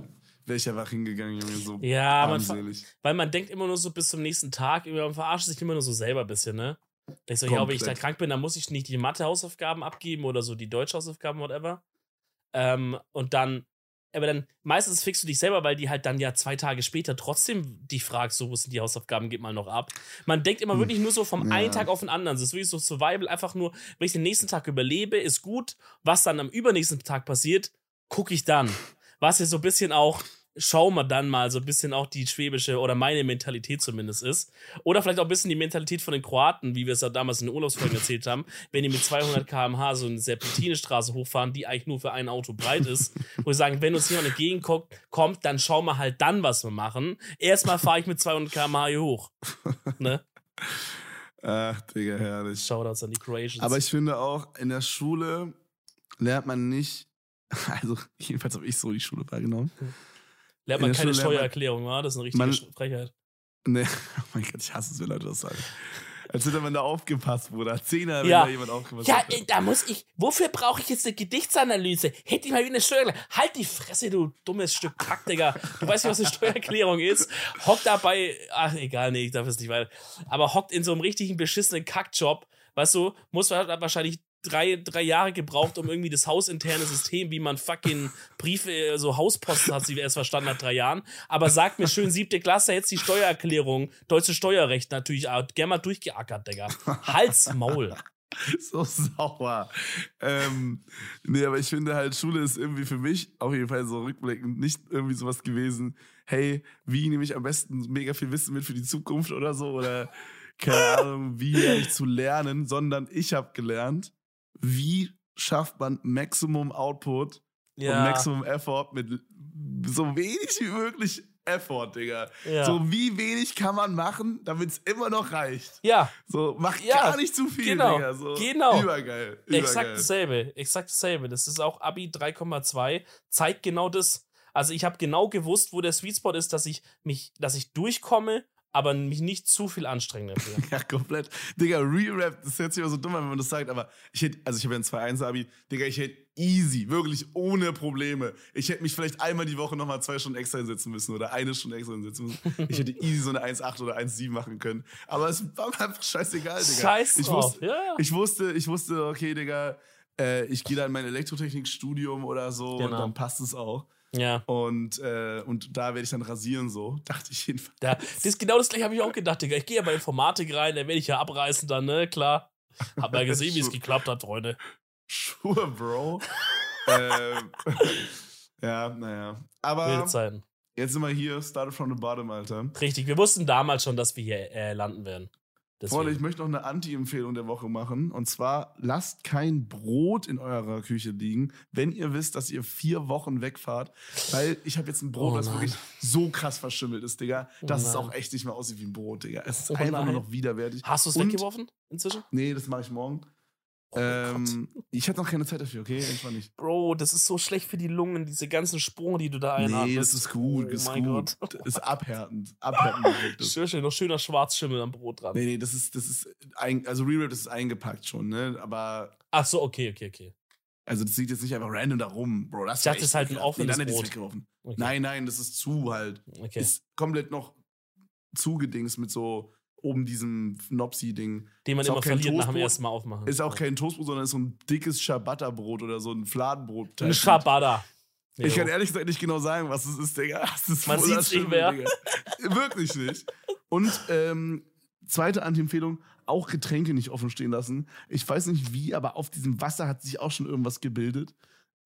wäre ich einfach hingegangen, Junge, so Ja, man, weil man denkt immer nur so bis zum nächsten Tag, man verarscht sich immer nur so selber ein bisschen, ne? Ich so, ja, wenn ich da krank bin, dann muss ich nicht die Mathe-Hausaufgaben abgeben oder so die Deutsch-Hausaufgaben, whatever. Ähm, und dann aber dann meistens fixst du dich selber, weil die halt dann ja zwei Tage später trotzdem dich fragst, so, wo sind die Hausaufgaben, gib mal noch ab. Man denkt immer hm. wirklich nur so vom ja. einen Tag auf den anderen. Es ist wirklich so Survival, einfach nur, wenn ich den nächsten Tag überlebe, ist gut. Was dann am übernächsten Tag passiert, gucke ich dann. Was ja so ein bisschen auch schauen wir dann mal so ein bisschen auch die schwäbische oder meine Mentalität zumindest ist. Oder vielleicht auch ein bisschen die Mentalität von den Kroaten, wie wir es ja damals in den Urlaubsfolgen erzählt haben, wenn die mit 200 km/h so eine Serpentinestraße hochfahren, die eigentlich nur für ein Auto breit ist, wo wir sagen, wenn uns jemand entgegenkommt, kommt, dann schauen wir halt dann, was wir machen. Erstmal fahre ich mit 200 km/h hier hoch. Ne? Ach, Digga, herrlich. Shoutouts an die Croatians. Aber ich finde auch, in der Schule lernt man nicht, also jedenfalls habe ich so die Schule wahrgenommen, Lernt man keine Steuererklärung, wa? Das ist eine richtige man, Frechheit. Nee, oh mein Gott, ich hasse es, wenn Leute das sagen. Als hätte man da aufgepasst, Bruder. Zehner, wenn ja. da jemand aufgepasst Ja, hat. da muss ich. Wofür brauche ich jetzt eine Gedichtsanalyse? Hätte ich mal wie eine Steuer. Halt die Fresse, du dummes Stück Kack, Digga. Du weißt nicht, was eine Steuererklärung ist. Hockt dabei. Ach, egal, nee, ich darf es nicht weiter. Aber hockt in so einem richtigen beschissenen Kackjob. Weißt du, muss wahrscheinlich drei, drei Jahre gebraucht, um irgendwie das hausinterne System, wie man fucking Briefe, so Hausposten hat sie erst verstanden nach drei Jahren. Aber sagt mir schön, siebte Klasse, jetzt die Steuererklärung, deutsche Steuerrecht natürlich, gerne mal durchgeackert, Digga. Hals, Maul. so sauer. Ähm, nee, aber ich finde halt, Schule ist irgendwie für mich auf jeden Fall so rückblickend nicht irgendwie sowas gewesen. Hey, wie nehme ich am besten mega viel Wissen mit für die Zukunft oder so? Oder keine Ahnung, wie ich zu lernen, sondern ich habe gelernt, wie schafft man Maximum Output ja. und Maximum Effort mit so wenig wie möglich Effort, Digga. Ja. So wie wenig kann man machen, damit es immer noch reicht. Ja. So, mach ja. gar nicht zu viel, genau. Digga. So, genau. Übergeil. übergeil. Exakt dasselbe. Exakt dasselbe. Das ist auch Abi 3,2. Zeigt genau das. Also ich habe genau gewusst, wo der Sweet Spot ist, dass ich mich, dass ich durchkomme aber mich nicht zu viel anstrengen dafür. ja, komplett. Digga, Re-Rap, das hört sich immer so dumm an, wenn man das sagt, aber ich hätte, also ich habe ja ein 2-1-Abi, Digga, ich hätte easy, wirklich ohne Probleme. Ich hätte mich vielleicht einmal die Woche nochmal zwei Stunden extra hinsetzen müssen oder eine Stunde extra hinsetzen müssen. Ich hätte easy so eine 1,8 oder 1,7 machen können. Aber es war mir einfach scheißegal, Digga. Scheiß ich drauf. wusste, ja. ich wusste, ich wusste, okay, Digga, äh, ich gehe da in mein Elektrotechnikstudium oder so genau. und dann passt es auch. Ja. Und, äh, und da werde ich dann rasieren, so, dachte ich jedenfalls. Ja, das ist genau das gleiche habe ich auch gedacht, Digga. Ich gehe ja bei Informatik rein, dann werde ich ja abreißen dann, ne? Klar. Hab mal gesehen, wie es geklappt hat, Freunde. Sure, Bro. ähm, ja, naja. Aber jetzt sind wir hier, started from the bottom, Alter. Richtig, wir wussten damals schon, dass wir hier äh, landen werden. Freunde, ich möchte noch eine Anti-Empfehlung der Woche machen. Und zwar, lasst kein Brot in eurer Küche liegen, wenn ihr wisst, dass ihr vier Wochen wegfahrt. Weil ich habe jetzt ein Brot, oh das wirklich so krass verschimmelt ist, Digga, dass oh es auch echt nicht mehr aussieht wie ein Brot, Digga. Es ist oh einfach nur noch widerwärtig. Hast du es weggeworfen inzwischen? Nee, das mache ich morgen. Oh ähm, ich hatte noch keine Zeit dafür, okay? Irgendwann nicht. Bro, das ist so schlecht für die Lungen, diese ganzen Sporen, die du da einatmest. Nee, das ist gut, oh ist mein gut. Gott. Ist abhärtend. Abhärtend. schön, schön, noch schöner Schwarzschimmel am Brot dran. Nee, nee, das ist, das ist, ein, also Real das ist eingepackt schon, ne? Aber. Ach so, okay, okay, okay. Also das liegt jetzt nicht einfach random da rum, Bro. Das ich dachte, das ist halt ein offenes nee, Brot. Weggeworfen. Okay. Nein, nein, das ist zu halt. Okay. Ist komplett noch zugedings mit so oben diesem Nopsi-Ding. Den man ist immer verliert nach dem ersten Mal aufmachen. Ist auch kein Toastbrot, sondern ist so ein dickes Ciabatta-Brot oder so ein Fladenbrot. Ein Ciabatta. Ich kann ehrlich gesagt nicht genau sagen, was es ist, Digga. Das ist man sieht es nicht mehr. Wirklich nicht. Und ähm, zweite Anti-Empfehlung, auch Getränke nicht offen stehen lassen. Ich weiß nicht wie, aber auf diesem Wasser hat sich auch schon irgendwas gebildet.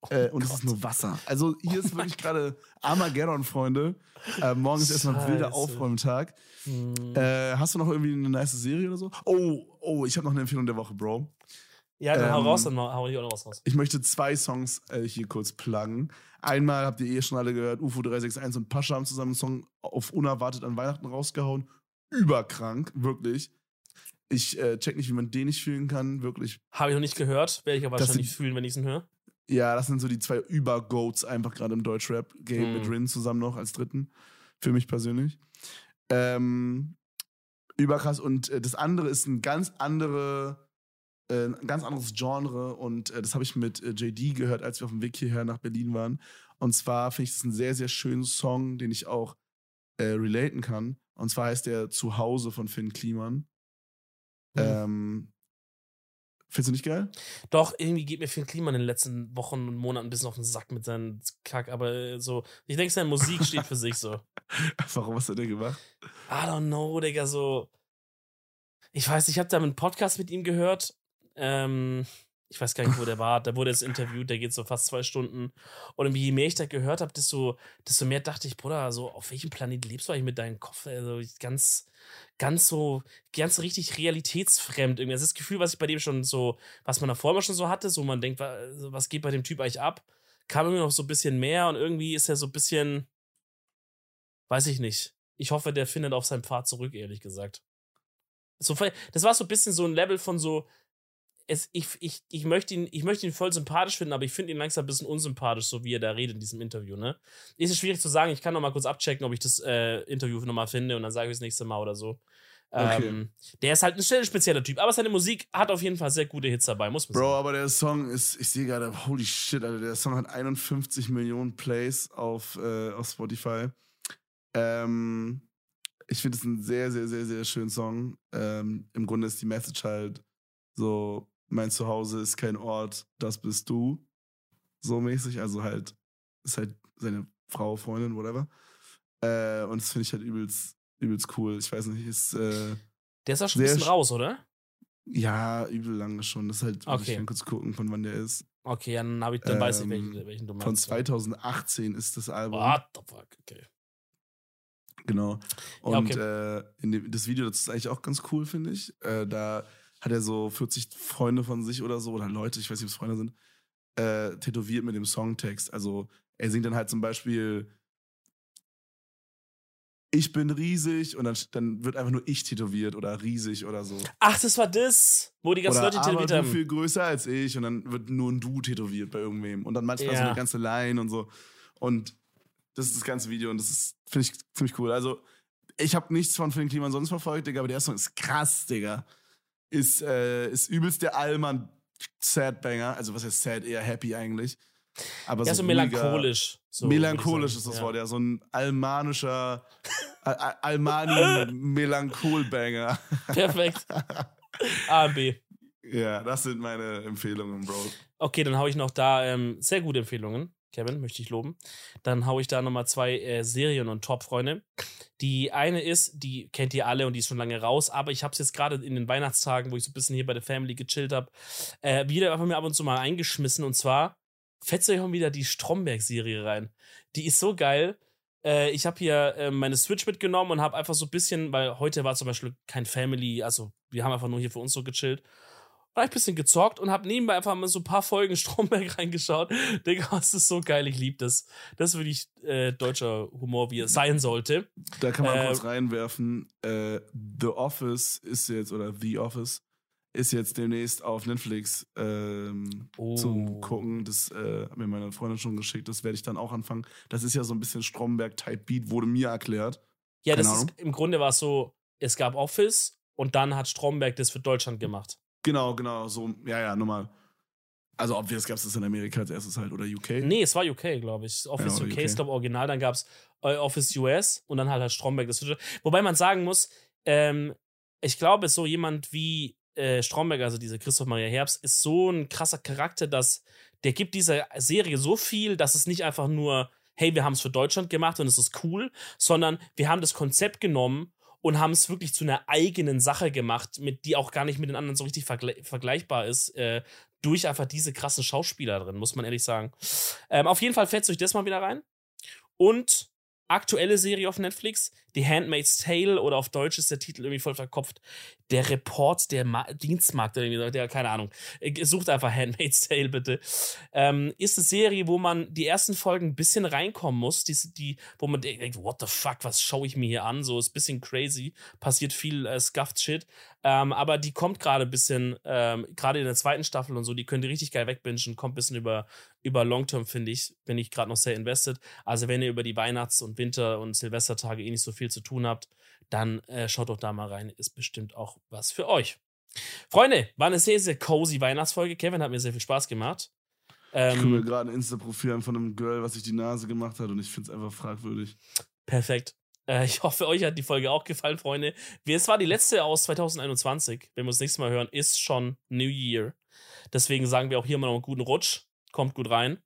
Oh äh, und Gott. es ist nur Wasser. Also hier ist wirklich gerade Armageddon, Freunde. Äh, morgen ist erstmal ein wilder Aufräumtag. Hm. Äh, hast du noch irgendwie eine nice Serie oder so? Oh, oh, ich habe noch eine Empfehlung der Woche, Bro. Ja, dann ähm, hau raus, dann hau ich auch noch was raus. Ich möchte zwei Songs äh, hier kurz pluggen. Einmal habt ihr eh schon alle gehört, UFO 361 und Pascha haben zusammen einen Song auf unerwartet an Weihnachten rausgehauen. Überkrank, wirklich. Ich äh, check nicht, wie man den nicht fühlen kann, wirklich. Habe ich noch nicht gehört, werde ich aber wahrscheinlich fühlen, wenn ich es höre. Ja, das sind so die zwei Über-Goats einfach gerade im Deutschrap-Game hm. mit Rin zusammen noch als dritten. Für mich persönlich. Ähm, überkrass. Und äh, das andere ist ein ganz andere, äh, ein ganz anderes Genre. Und äh, das habe ich mit äh, JD gehört, als wir auf dem Weg hierher nach Berlin waren. Und zwar finde ich das einen sehr, sehr schönen Song, den ich auch äh, relaten kann. Und zwar heißt der Zuhause von Finn Kliman. Mhm. Ähm, Findest du nicht geil? Doch, irgendwie geht mir Finn Klima in den letzten Wochen und Monaten ein bisschen auf den Sack mit seinem Kack, aber äh, so, ich denke, seine Musik steht für sich so. Warum hast du denn gemacht? I don't know, Digga, so. Ich weiß, ich habe da einen Podcast mit ihm gehört. Ähm, ich weiß gar nicht, wo der war. Da wurde jetzt interviewt, der geht so fast zwei Stunden. Und je mehr ich da gehört habe, desto, desto mehr dachte ich, Bruder, so, auf welchem Planet lebst du eigentlich mit deinem Kopf? Also ganz, ganz so, ganz richtig realitätsfremd irgendwie. Das ist das Gefühl, was ich bei dem schon so, was man davor immer schon so hatte, so man denkt, was geht bei dem Typ eigentlich ab? Kam irgendwie noch so ein bisschen mehr und irgendwie ist er so ein bisschen, weiß ich nicht. Ich hoffe, der findet auf seinem Pfad zurück, ehrlich gesagt. So, das war so ein bisschen so ein Level von so, es, ich, ich, ich, möchte ihn, ich möchte ihn voll sympathisch finden, aber ich finde ihn langsam ein bisschen unsympathisch, so wie er da redet in diesem Interview, ne? Ist es schwierig zu sagen, ich kann noch mal kurz abchecken, ob ich das äh, Interview nochmal finde und dann sage ich das nächste Mal oder so. Okay. Ähm, der ist halt ein spezieller Typ, aber seine Musik hat auf jeden Fall sehr gute Hits dabei, muss man Bro, sagen. Bro, aber der Song ist, ich sehe gerade, holy shit, Alter, der Song hat 51 Millionen Plays auf, äh, auf Spotify. Ähm, ich finde es ein sehr, sehr, sehr, sehr schönen Song. Ähm, Im Grunde ist die Message halt so, mein Zuhause ist kein Ort, das bist du. So mäßig, also halt, ist halt seine Frau, Freundin, whatever. Äh, und das finde ich halt übelst übelst cool. Ich weiß nicht, ist. Äh, der ist auch schon ein bisschen raus, oder? Ja, übel lange schon. Das ist halt, okay. ich kann kurz gucken, von wann der ist. Okay, dann, ich, dann ähm, weiß ich, welchen, ähm, welchen du meinst. Von 2018 ist das Album. What the fuck, okay. Genau. Und ja, okay. äh, dem, das Video, das ist eigentlich auch ganz cool, finde ich. Äh, da hat er so 40 Freunde von sich oder so, oder Leute, ich weiß nicht, ob es Freunde sind, äh, tätowiert mit dem Songtext. Also er singt dann halt zum Beispiel ich bin riesig und dann, dann wird einfach nur ich tätowiert oder riesig oder so. Ach, das war das, wo die ganzen oder, Leute tätowiert aber haben. viel größer als ich und dann wird nur ein Du tätowiert bei irgendwem und dann manchmal ja. so eine ganze Line und so. Und das ist das ganze Video und das ist, finde ich, ziemlich cool. Also, ich habe nichts von Finn Kliman sonst verfolgt, Digga, aber der Song ist krass, Digga. Ist, äh, ist übelst der Allmann Sad-Banger. Also, was heißt sad? Eher happy eigentlich. Aber ja, so, so melancholisch. So, melancholisch ist das ja. Wort, ja. So ein almanischer, Almani-Melancholbanger. Perfekt. A und B. Ja, das sind meine Empfehlungen, Bro. Okay, dann hau ich noch da ähm, sehr gute Empfehlungen. Kevin, möchte ich loben. Dann hau ich da nochmal zwei äh, Serien und Top-Freunde. Die eine ist, die kennt ihr alle und die ist schon lange raus, aber ich habe es jetzt gerade in den Weihnachtstagen, wo ich so ein bisschen hier bei der Family gechillt habe, äh, wieder einfach mir ab und zu mal eingeschmissen und zwar fetzt euch auch wieder die Stromberg-Serie rein. Die ist so geil. Äh, ich habe hier äh, meine Switch mitgenommen und habe einfach so ein bisschen, weil heute war zum Beispiel kein Family, also wir haben einfach nur hier für uns so gechillt. War ich ein bisschen gezockt und habe nebenbei einfach mal so ein paar Folgen Stromberg reingeschaut. Digga, das ist so geil, ich liebe das. Das ist wirklich äh, deutscher Humor, wie er sein sollte. Da kann man äh, kurz reinwerfen. Äh, The Office ist jetzt, oder The Office ist jetzt demnächst auf Netflix ähm, oh. zum Gucken. Das äh, hat mir meine Freundin schon geschickt. Das werde ich dann auch anfangen. Das ist ja so ein bisschen Stromberg-Type-Beat, wurde mir erklärt. Ja, Keine das ist, im Grunde war es so, es gab Office und dann hat Stromberg das für Deutschland gemacht. Genau, genau. So, ja, ja, nochmal. Also, obvious gab es das in Amerika als erstes halt oder UK? Nee, es war UK, glaube ich. Office ja, UK, UK ist, glaube original. Dann gab es äh, Office US und dann halt, halt Stromberg das. Wobei man sagen muss, ähm, ich glaube, so jemand wie äh, Stromberg, also dieser Christoph Maria Herbst, ist so ein krasser Charakter, dass der gibt dieser Serie so viel, dass es nicht einfach nur, hey, wir haben es für Deutschland gemacht und es ist cool, sondern wir haben das Konzept genommen und haben es wirklich zu einer eigenen Sache gemacht, mit die auch gar nicht mit den anderen so richtig vergle vergleichbar ist, äh, durch einfach diese krassen Schauspieler drin, muss man ehrlich sagen. Ähm, auf jeden Fall fetzt euch das mal wieder rein. Und aktuelle Serie auf Netflix, The Handmaid's Tale oder auf Deutsch ist der Titel irgendwie voll verkopft. Der Report der Ma Dienstmarkt oder irgendwie, der, keine Ahnung. Äh, sucht einfach Handmaid's Tale bitte. Ähm, ist eine Serie, wo man die ersten Folgen ein bisschen reinkommen muss, die, die, wo man denkt, what the fuck, was schaue ich mir hier an? So ist ein bisschen crazy, passiert viel äh, scuffed Shit. Ähm, aber die kommt gerade ein bisschen, ähm, gerade in der zweiten Staffel und so, die könnt ihr richtig geil wegbingen, kommt ein bisschen über, über Long-Term, finde ich, bin ich gerade noch sehr invested. Also wenn ihr über die Weihnachts- und Winter- und Silvestertage eh nicht so viel zu tun habt, dann äh, schaut doch da mal rein, ist bestimmt auch was für euch. Freunde, war eine sehr, sehr cozy Weihnachtsfolge. Kevin hat mir sehr viel Spaß gemacht. Ähm, ich gucke mir gerade ein Insta-Profil an von einem Girl, was sich die Nase gemacht hat und ich finde es einfach fragwürdig. Perfekt. Äh, ich hoffe, euch hat die Folge auch gefallen, Freunde. Es war die letzte aus 2021. Wenn wir uns nächstes Mal hören, ist schon New Year. Deswegen sagen wir auch hier mal noch einen guten Rutsch. Kommt gut rein.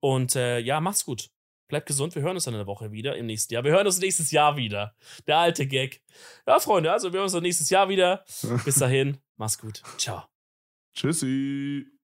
Und äh, ja, macht's gut. Bleibt gesund. Wir hören uns dann in der Woche wieder im nächsten Jahr. Wir hören uns nächstes Jahr wieder. Der alte Gag. Ja, Freunde, also wir hören uns nächstes Jahr wieder. Bis dahin, mach's gut. Ciao. Tschüssi.